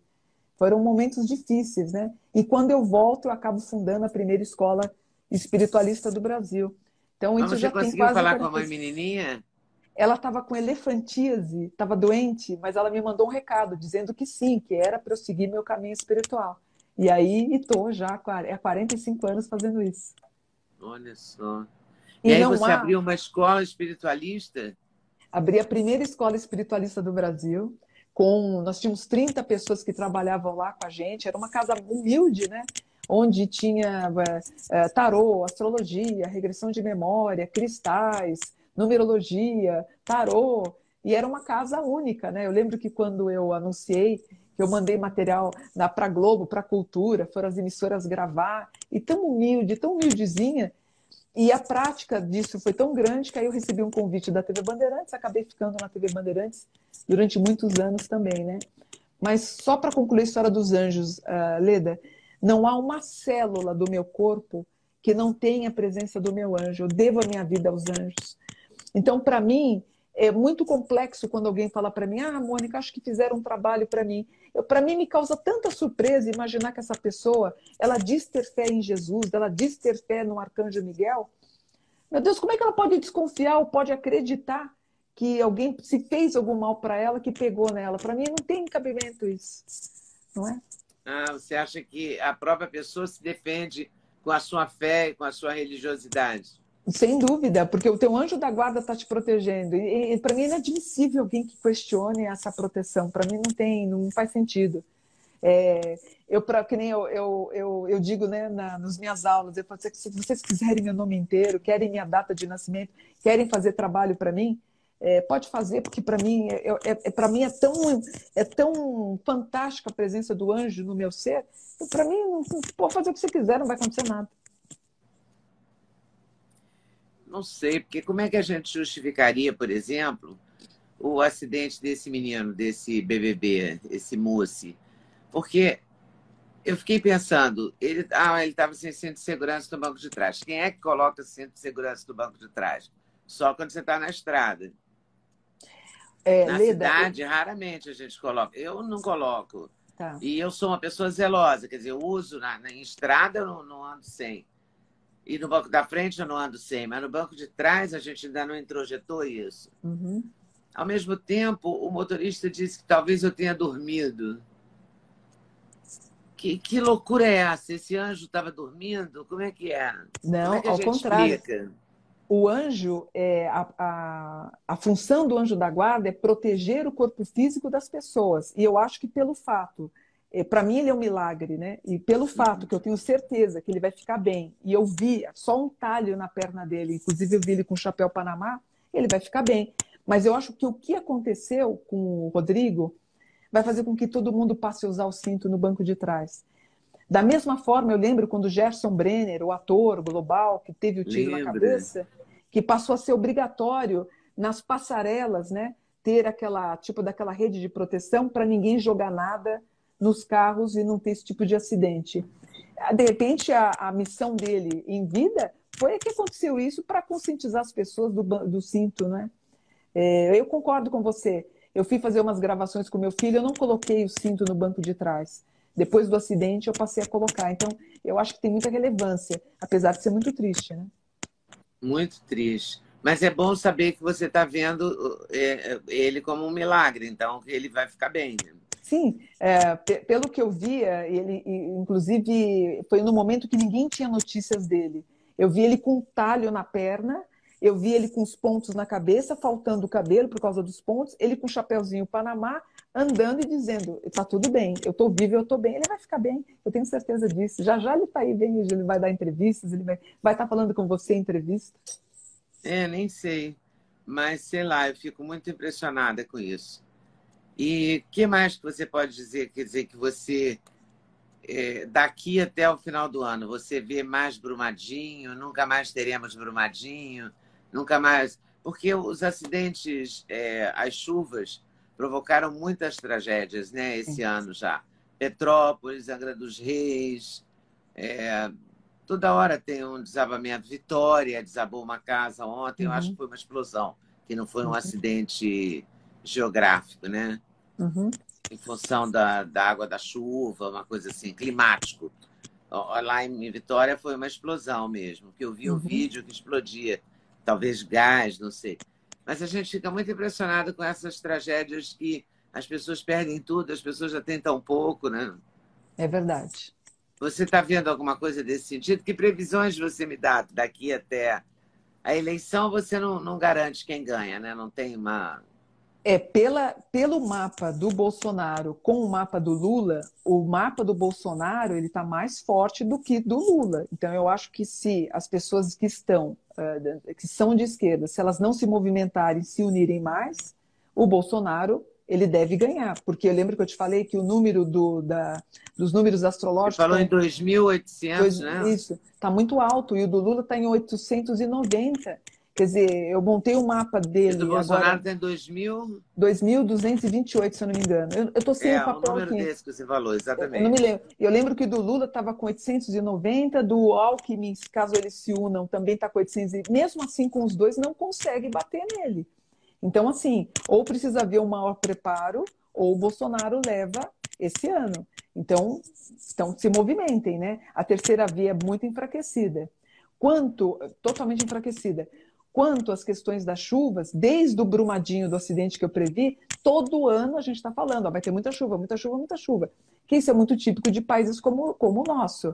Foram momentos difíceis, né? E quando eu volto, eu acabo fundando a primeira escola espiritualista do Brasil. Então, isso você já conseguiu tem falar com a mãe menininha? Ela estava com elefantíase, estava doente, mas ela me mandou um recado dizendo que sim, que era para eu seguir meu caminho espiritual. E aí estou já há 45 anos fazendo isso. Olha só. E, e aí você há... abriu uma escola espiritualista? Abri a primeira escola espiritualista do Brasil. Com, nós tínhamos 30 pessoas que trabalhavam lá com a gente. Era uma casa humilde, né? Onde tinha é, tarô, astrologia, regressão de memória, cristais, numerologia, tarô. E era uma casa única, né? Eu lembro que quando eu anunciei eu mandei material para a Globo, para a Cultura, foram as emissoras gravar, e tão humilde, tão humildezinha. E a prática disso foi tão grande que aí eu recebi um convite da TV Bandeirantes, acabei ficando na TV Bandeirantes durante muitos anos também, né? Mas só para concluir a história dos anjos, uh, Leda, não há uma célula do meu corpo que não tenha a presença do meu anjo. Eu devo a minha vida aos anjos. Então, para mim, é muito complexo quando alguém fala para mim: Ah, Mônica, acho que fizeram um trabalho para mim. Para mim, me causa tanta surpresa imaginar que essa pessoa, ela diz ter fé em Jesus, ela diz ter fé no Arcanjo Miguel. Meu Deus, como é que ela pode desconfiar ou pode acreditar que alguém se fez algum mal para ela, que pegou nela? Para mim, não tem cabimento isso, não é? Ah, você acha que a própria pessoa se defende com a sua fé e com a sua religiosidade? Sem dúvida, porque o teu anjo da guarda está te protegendo. E, e para mim é inadmissível alguém que questione essa proteção. Para mim não tem, não faz sentido. É, eu, pra, que nem eu, eu, eu, eu digo né, na, nas minhas aulas, eu falo, se vocês quiserem meu nome inteiro, querem minha data de nascimento, querem fazer trabalho para mim, é, pode fazer, porque para mim, é, é, é para mim é tão, é tão fantástica a presença do anjo no meu ser, para mim, pode fazer o que você quiser, não vai acontecer nada. Não sei, porque como é que a gente justificaria, por exemplo, o acidente desse menino, desse BBB, esse moço? Porque eu fiquei pensando, ele ah, ele estava sem cinto de segurança no banco de trás. Quem é que coloca cinto de segurança no banco de trás? Só quando você está na estrada. É, na Leda, cidade, eu... raramente a gente coloca. Eu não coloco. Tá. E eu sou uma pessoa zelosa, quer dizer, eu uso na, na estrada, eu não, não ando sem. E no banco da frente eu não ando sem, mas no banco de trás a gente ainda não introjetou isso. Uhum. Ao mesmo tempo, o motorista disse que talvez eu tenha dormido. Que, que loucura é essa? Esse anjo estava dormindo? Como é que é? Não, é que ao contrário. Explica? O anjo, é, a, a, a função do anjo da guarda é proteger o corpo físico das pessoas. E eu acho que pelo fato para mim ele é um milagre, né? E pelo fato que eu tenho certeza que ele vai ficar bem, e eu vi só um talho na perna dele, inclusive eu vi ele com o chapéu Panamá, ele vai ficar bem. Mas eu acho que o que aconteceu com o Rodrigo vai fazer com que todo mundo passe a usar o cinto no banco de trás. Da mesma forma, eu lembro quando Gerson Brenner, o ator global que teve o tiro Lembra. na cabeça, que passou a ser obrigatório nas passarelas, né, ter aquela tipo daquela rede de proteção para ninguém jogar nada nos carros e não ter esse tipo de acidente. De repente, a, a missão dele em vida foi que aconteceu isso para conscientizar as pessoas do, do cinto, né? É, eu concordo com você. Eu fui fazer umas gravações com meu filho, eu não coloquei o cinto no banco de trás. Depois do acidente, eu passei a colocar. Então, eu acho que tem muita relevância, apesar de ser muito triste, né? Muito triste. Mas é bom saber que você está vendo é, é, ele como um milagre, então ele vai ficar bem. Sim, é, pelo que eu via, ele, inclusive, foi no momento que ninguém tinha notícias dele. Eu vi ele com um talho na perna, eu vi ele com os pontos na cabeça, faltando o cabelo por causa dos pontos, ele com o chapéuzinho Panamá, andando e dizendo: está tudo bem, eu estou vivo, eu estou bem, ele vai ficar bem, eu tenho certeza disso. Já já ele está aí, vem, ele vai dar entrevistas, ele vai estar vai tá falando com você em entrevista. É, nem sei, mas sei lá, eu fico muito impressionada com isso. E o que mais que você pode dizer? Quer dizer, que você, é, daqui até o final do ano, você vê mais Brumadinho, nunca mais teremos Brumadinho, nunca mais. Porque os acidentes, é, as chuvas, provocaram muitas tragédias, né, esse Sim. ano já. Petrópolis, Angra dos Reis, é, toda hora tem um desabamento. Vitória desabou uma casa ontem, uhum. eu acho uhum. que foi uma explosão, que não foi um uhum. acidente geográfico, né? Uhum. Em função da, da água da chuva, uma coisa assim, climático. Lá em Vitória foi uma explosão mesmo, que eu vi o um uhum. vídeo que explodia, talvez gás, não sei. Mas a gente fica muito impressionado com essas tragédias que as pessoas perdem tudo, as pessoas já têm tão pouco, né? É verdade. Você está vendo alguma coisa desse sentido? Que previsões você me dá daqui até a eleição? Você não, não garante quem ganha, né? Não tem uma. É, pela, pelo mapa do Bolsonaro com o mapa do Lula, o mapa do Bolsonaro ele está mais forte do que do Lula. Então, eu acho que se as pessoas que estão uh, que são de esquerda, se elas não se movimentarem, se unirem mais, o Bolsonaro ele deve ganhar, porque eu lembro que eu te falei que o número do, da, dos números astrológicos... Você falou em 2.800, né? Isso, está muito alto, e o do Lula está em 890. Quer dizer, eu montei o um mapa dele. E do Bolsonaro tem 2.000... 2.228, se eu não me engano. Eu estou sem é, o papel o número aqui. desse que você falou, exatamente. Eu, eu, não me lembro. Eu lembro que do Lula estava com 890, do Alckmin, caso eles se unam, também está com 800. Mesmo assim, com os dois, não consegue bater nele. Então, assim, ou precisa haver um maior preparo, ou o Bolsonaro leva esse ano. Então, então se movimentem, né? A terceira via é muito enfraquecida. Quanto, totalmente enfraquecida. Quanto às questões das chuvas, desde o brumadinho do acidente que eu previ, todo ano a gente está falando, ó, vai ter muita chuva, muita chuva, muita chuva. Que isso é muito típico de países como, como o nosso.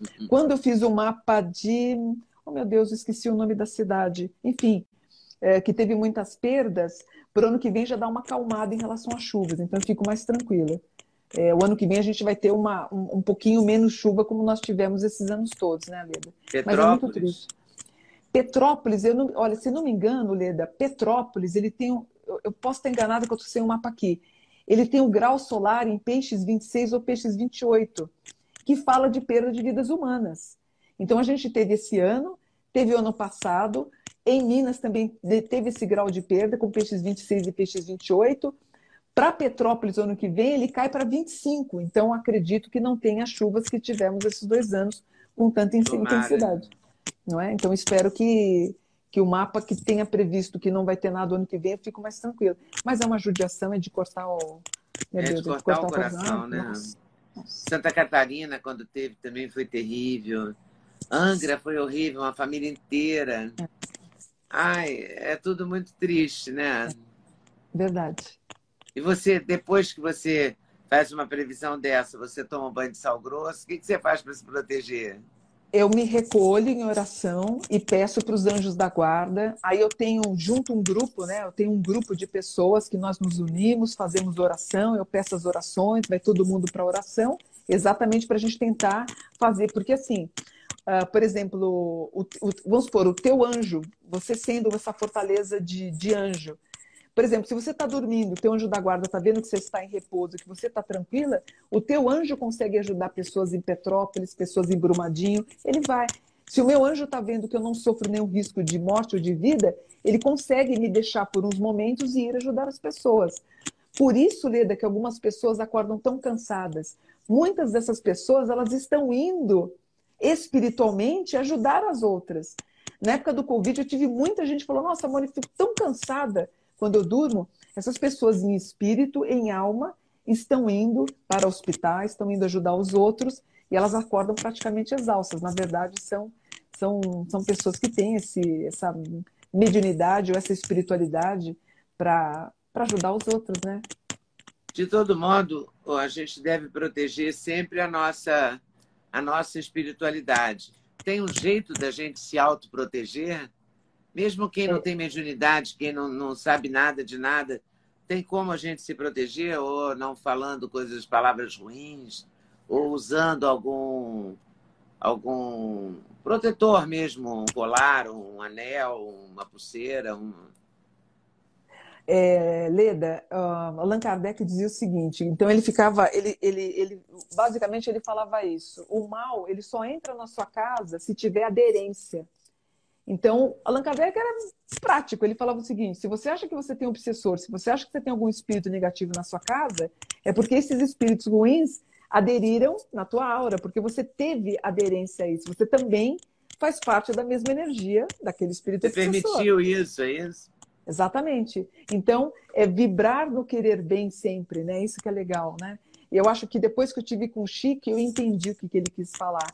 Uhum. Quando eu fiz o mapa de. Oh, meu Deus, esqueci o nome da cidade. Enfim, é, que teve muitas perdas, para o ano que vem já dá uma acalmada em relação às chuvas, então eu fico mais tranquila. É, o ano que vem a gente vai ter uma, um, um, pouquinho menos chuva como nós tivemos esses anos todos, né, Leda? Mas é muito triste. Petrópolis, eu não, olha, se não me engano, Leda, Petrópolis, ele tem um, eu, posso estar enganada que eu estou sem o um mapa aqui. Ele tem o um grau solar em peixes 26 ou peixes 28, que fala de perda de vidas humanas. Então a gente teve esse ano, teve o ano passado, em Minas também teve esse grau de perda, com peixes 26 e peixes 28. Para Petrópolis, ano que vem, ele cai para 25. Então, acredito que não tenha as chuvas que tivemos esses dois anos com tanta intensidade. Não é? Então, espero que, que o mapa que tenha previsto que não vai ter nada ano que vem, eu fico mais tranquilo. Mas é uma judiação, é de cortar o. Meu é Deus, de cortar, cortar o coração, né? Nossa. Santa Catarina, quando teve, também foi terrível. Angra foi horrível, uma família inteira. É. Ai, é tudo muito triste, né? Verdade. E você, depois que você faz uma previsão dessa, você toma um banho de sal grosso, o que, você faz para se proteger? Eu me recolho em oração e peço para os anjos da guarda. Aí eu tenho junto um grupo, né? Eu tenho um grupo de pessoas que nós nos unimos, fazemos oração, eu peço as orações, vai todo mundo para oração, exatamente para a gente tentar fazer, porque assim, Uh, por exemplo, o, o, vamos supor, o teu anjo, você sendo essa fortaleza de, de anjo. Por exemplo, se você está dormindo, o teu anjo da guarda está vendo que você está em repouso, que você está tranquila, o teu anjo consegue ajudar pessoas em Petrópolis, pessoas em Brumadinho, ele vai. Se o meu anjo está vendo que eu não sofro nenhum risco de morte ou de vida, ele consegue me deixar por uns momentos e ir ajudar as pessoas. Por isso, Leda, que algumas pessoas acordam tão cansadas. Muitas dessas pessoas, elas estão indo espiritualmente ajudar as outras. Na época do Covid, eu tive muita gente que falou: Nossa, Moni, fico tão cansada quando eu durmo. Essas pessoas em espírito, em alma, estão indo para hospitais, estão indo ajudar os outros e elas acordam praticamente exaustas. Na verdade, são, são, são pessoas que têm esse, essa mediunidade ou essa espiritualidade para ajudar os outros, né? De todo modo, a gente deve proteger sempre a nossa, a nossa espiritualidade. Tem um jeito da gente se autoproteger? Mesmo quem não é. tem mediunidade, quem não, não sabe nada de nada, tem como a gente se proteger ou não falando coisas, palavras ruins, ou usando algum algum protetor mesmo, um colar, um anel, uma pulseira, um... É, Leda, uh, Allan Kardec dizia o seguinte, então ele ficava, ele, ele, ele, basicamente ele falava isso, o mal, ele só entra na sua casa se tiver aderência. Então, Allan Kardec era prático, ele falava o seguinte, se você acha que você tem um obsessor, se você acha que você tem algum espírito negativo na sua casa, é porque esses espíritos ruins aderiram na tua aura, porque você teve aderência a isso. Você também faz parte da mesma energia daquele espírito Você permitiu isso, é isso? Exatamente. Então, é vibrar no querer bem sempre, né? Isso que é legal, né? Eu acho que depois que eu tive com o Chique, eu entendi o que, que ele quis falar,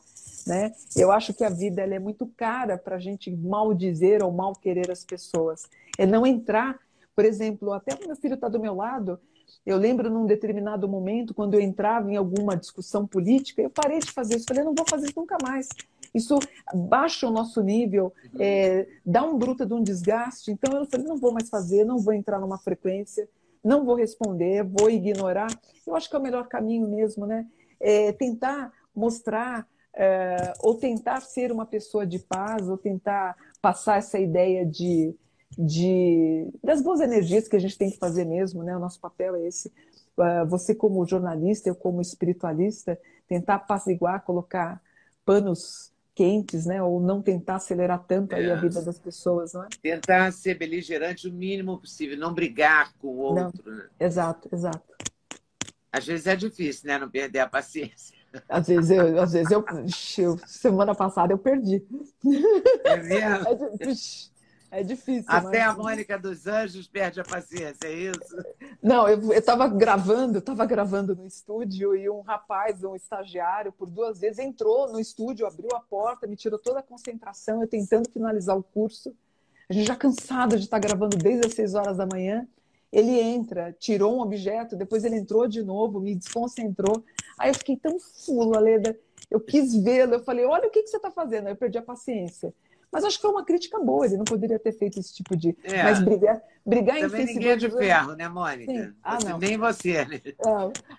né? Eu acho que a vida ela é muito cara para a gente mal dizer ou mal querer as pessoas. É não entrar, por exemplo, até o meu filho está do meu lado, eu lembro num determinado momento, quando eu entrava em alguma discussão política, eu parei de fazer isso. Falei, não vou fazer isso nunca mais. Isso baixa o nosso nível, uhum. é, dá um bruto de um desgaste. Então eu falei, não vou mais fazer, não vou entrar numa frequência, não vou responder, vou ignorar. Eu acho que é o melhor caminho mesmo, né? É tentar mostrar é, ou tentar ser uma pessoa de paz, ou tentar passar essa ideia de de das boas energias que a gente tem que fazer mesmo, né? O nosso papel é esse. Uh, você como jornalista, eu como espiritualista, tentar apaziguar, colocar panos quentes, né? Ou não tentar acelerar tanto é. aí a vida das pessoas, não é? Tentar ser beligerante o mínimo possível, não brigar com o outro. Né? Exato, exato. Às vezes é difícil, né? Não perder a paciência. Às vezes eu, às vezes eu, eu semana passada eu perdi. É mesmo? É é difícil. Até mas... a Mônica dos Anjos perde a paciência, é isso? Não, eu estava gravando, estava gravando no estúdio e um rapaz, um estagiário, por duas vezes entrou no estúdio, abriu a porta, me tirou toda a concentração, eu tentando finalizar o curso. A gente já cansado de estar gravando desde as seis horas da manhã. Ele entra, tirou um objeto, depois ele entrou de novo, me desconcentrou. Aí eu fiquei tão fula, Leda. Eu quis vê-lo, eu falei, olha o que, que você está fazendo. Aí eu perdi a paciência. Mas acho que foi uma crítica boa, ele não poderia ter feito esse tipo de. É. Mas brigar, brigar Também em Facebook. Ninguém é de ferro, né, Mônica? Sim. Ah, não. Nem você, né? É.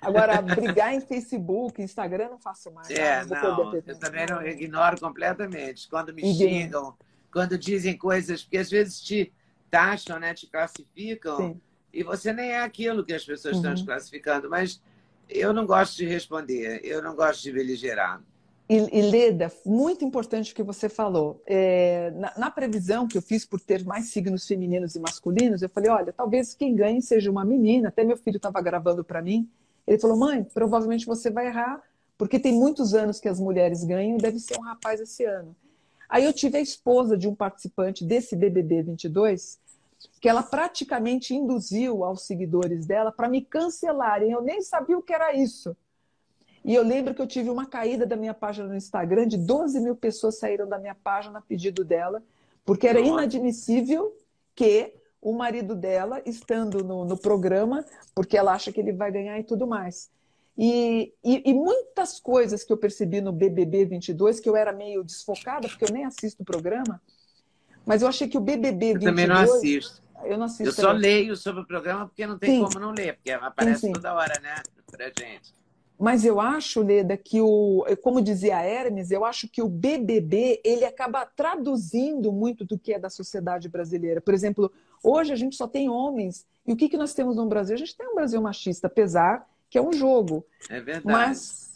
Agora, brigar em Facebook, Instagram, não faço mais. É, não, não eu também não eu ignoro completamente. Quando me xingam, quando dizem coisas, porque às vezes te taxam, né, te classificam, Sim. E você nem é aquilo que as pessoas uhum. estão te classificando. Mas eu não gosto de responder, eu não gosto de beligerar. E, e, Leda, muito importante o que você falou. É, na, na, previsão que eu fiz por ter mais signos femininos e masculinos, eu falei: olha, talvez quem ganhe seja uma menina. Até meu filho estava gravando para mim. Ele falou: mãe, provavelmente você vai errar, porque tem muitos anos que as mulheres ganham e deve ser um rapaz esse ano. Aí eu tive a esposa de um participante desse BBB 22, que ela praticamente induziu aos seguidores dela para me cancelarem. Eu nem sabia o que era isso. E eu lembro que eu tive uma caída da minha página no Instagram, de 12 mil pessoas saíram da minha página a pedido dela, porque era inadmissível que o marido dela, estando no, no programa, porque ela acha que ele vai ganhar e tudo mais. E, e, e, muitas coisas que eu percebi no BBB 22, que eu era meio desfocada, porque eu nem assisto o programa, mas eu achei que o BBB 22... Eu também não assisto. Eu não assisto. Eu só leio sobre o programa porque não tem sim. como não ler, porque aparece sim, sim. toda hora, né, pra gente. Mas eu acho, Leda, que o, como dizia Hermes, eu acho que o BBB ele acaba traduzindo muito do que é da sociedade brasileira. Por exemplo, hoje a gente só tem homens. E o que, que nós temos no Brasil? A gente tem um Brasil machista, apesar que é um jogo. É verdade. Mas,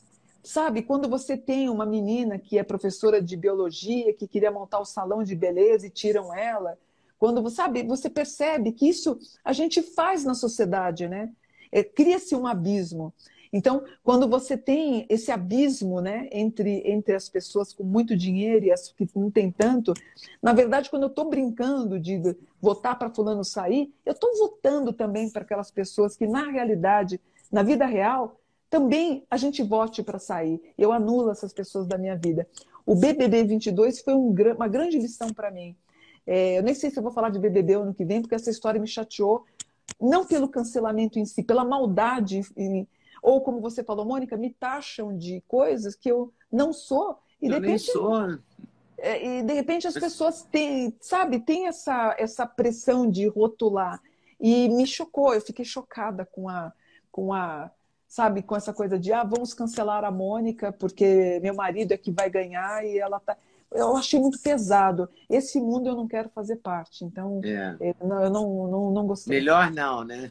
sabe, quando você tem uma menina que é professora de biologia, que queria montar o salão de beleza e tiram ela, quando sabe, você percebe que isso a gente faz na sociedade, né? É, Cria-se um abismo. Então, quando você tem esse abismo né, entre, entre as pessoas com muito dinheiro e as que não têm tanto, na verdade, quando eu estou brincando de votar para fulano sair, eu estou votando também para aquelas pessoas que, na realidade, na vida real, também a gente vote para sair. Eu anulo essas pessoas da minha vida. O BBB 22 foi um, uma grande lição para mim. É, eu nem sei se eu vou falar de BBB ano que vem, porque essa história me chateou, não pelo cancelamento em si, pela maldade, ou como você falou, Mônica, me taxam de coisas que eu não sou. E eu de repente, nem sou. É, e de repente as pessoas têm, sabe, tem essa, essa pressão de rotular. E me chocou, eu fiquei chocada com a, com a, sabe, com essa coisa de ah, vamos cancelar a Mônica porque meu marido é que vai ganhar e ela tá. Eu achei muito pesado. Esse mundo eu não quero fazer parte, então é. eu não, não, não gostei. Melhor não, né?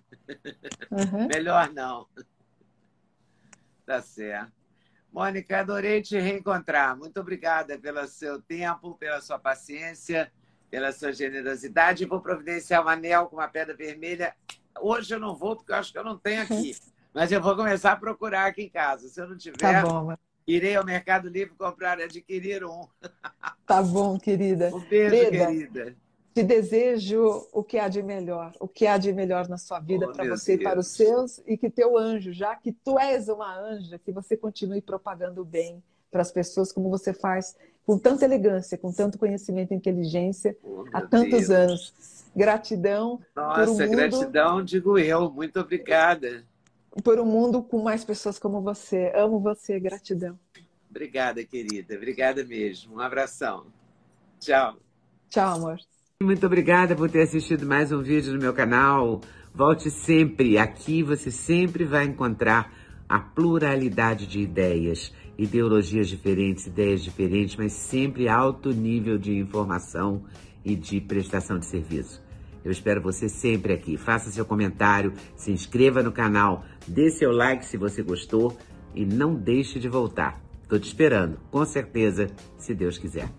Uhum. Melhor não. Tá certo. Mônica, adorei te reencontrar. Muito obrigada pelo seu tempo, pela sua paciência, pela sua generosidade. Vou providenciar um anel com uma pedra vermelha. Hoje eu não vou, porque eu acho que eu não tenho aqui. Mas eu vou começar a procurar aqui em casa. Se eu não tiver, tá bom, irei ao Mercado Livre comprar e adquirir um. Tá bom, querida. Um beijo, Leda. querida. Te desejo o que há de melhor, o que há de melhor na sua vida oh, para você Deus. e para os seus, e que teu anjo, já que tu és uma anja, que você continue propagando o bem para as pessoas como você faz com tanta elegância, com tanto conhecimento e inteligência oh, há tantos Deus. anos. Gratidão. Nossa, mundo, gratidão, digo eu. Muito obrigada. Por um mundo com mais pessoas como você. Amo você, gratidão. Obrigada, querida. Obrigada mesmo. Um abração. Tchau. Tchau, amor. Muito obrigada por ter assistido mais um vídeo no meu canal. Volte sempre. Aqui você sempre vai encontrar a pluralidade de ideias, ideologias diferentes, ideias diferentes, mas sempre alto nível de informação e de prestação de serviço. Eu espero você sempre aqui. Faça seu comentário, se inscreva no canal, dê seu like se você gostou e não deixe de voltar. Estou te esperando, com certeza, se Deus quiser.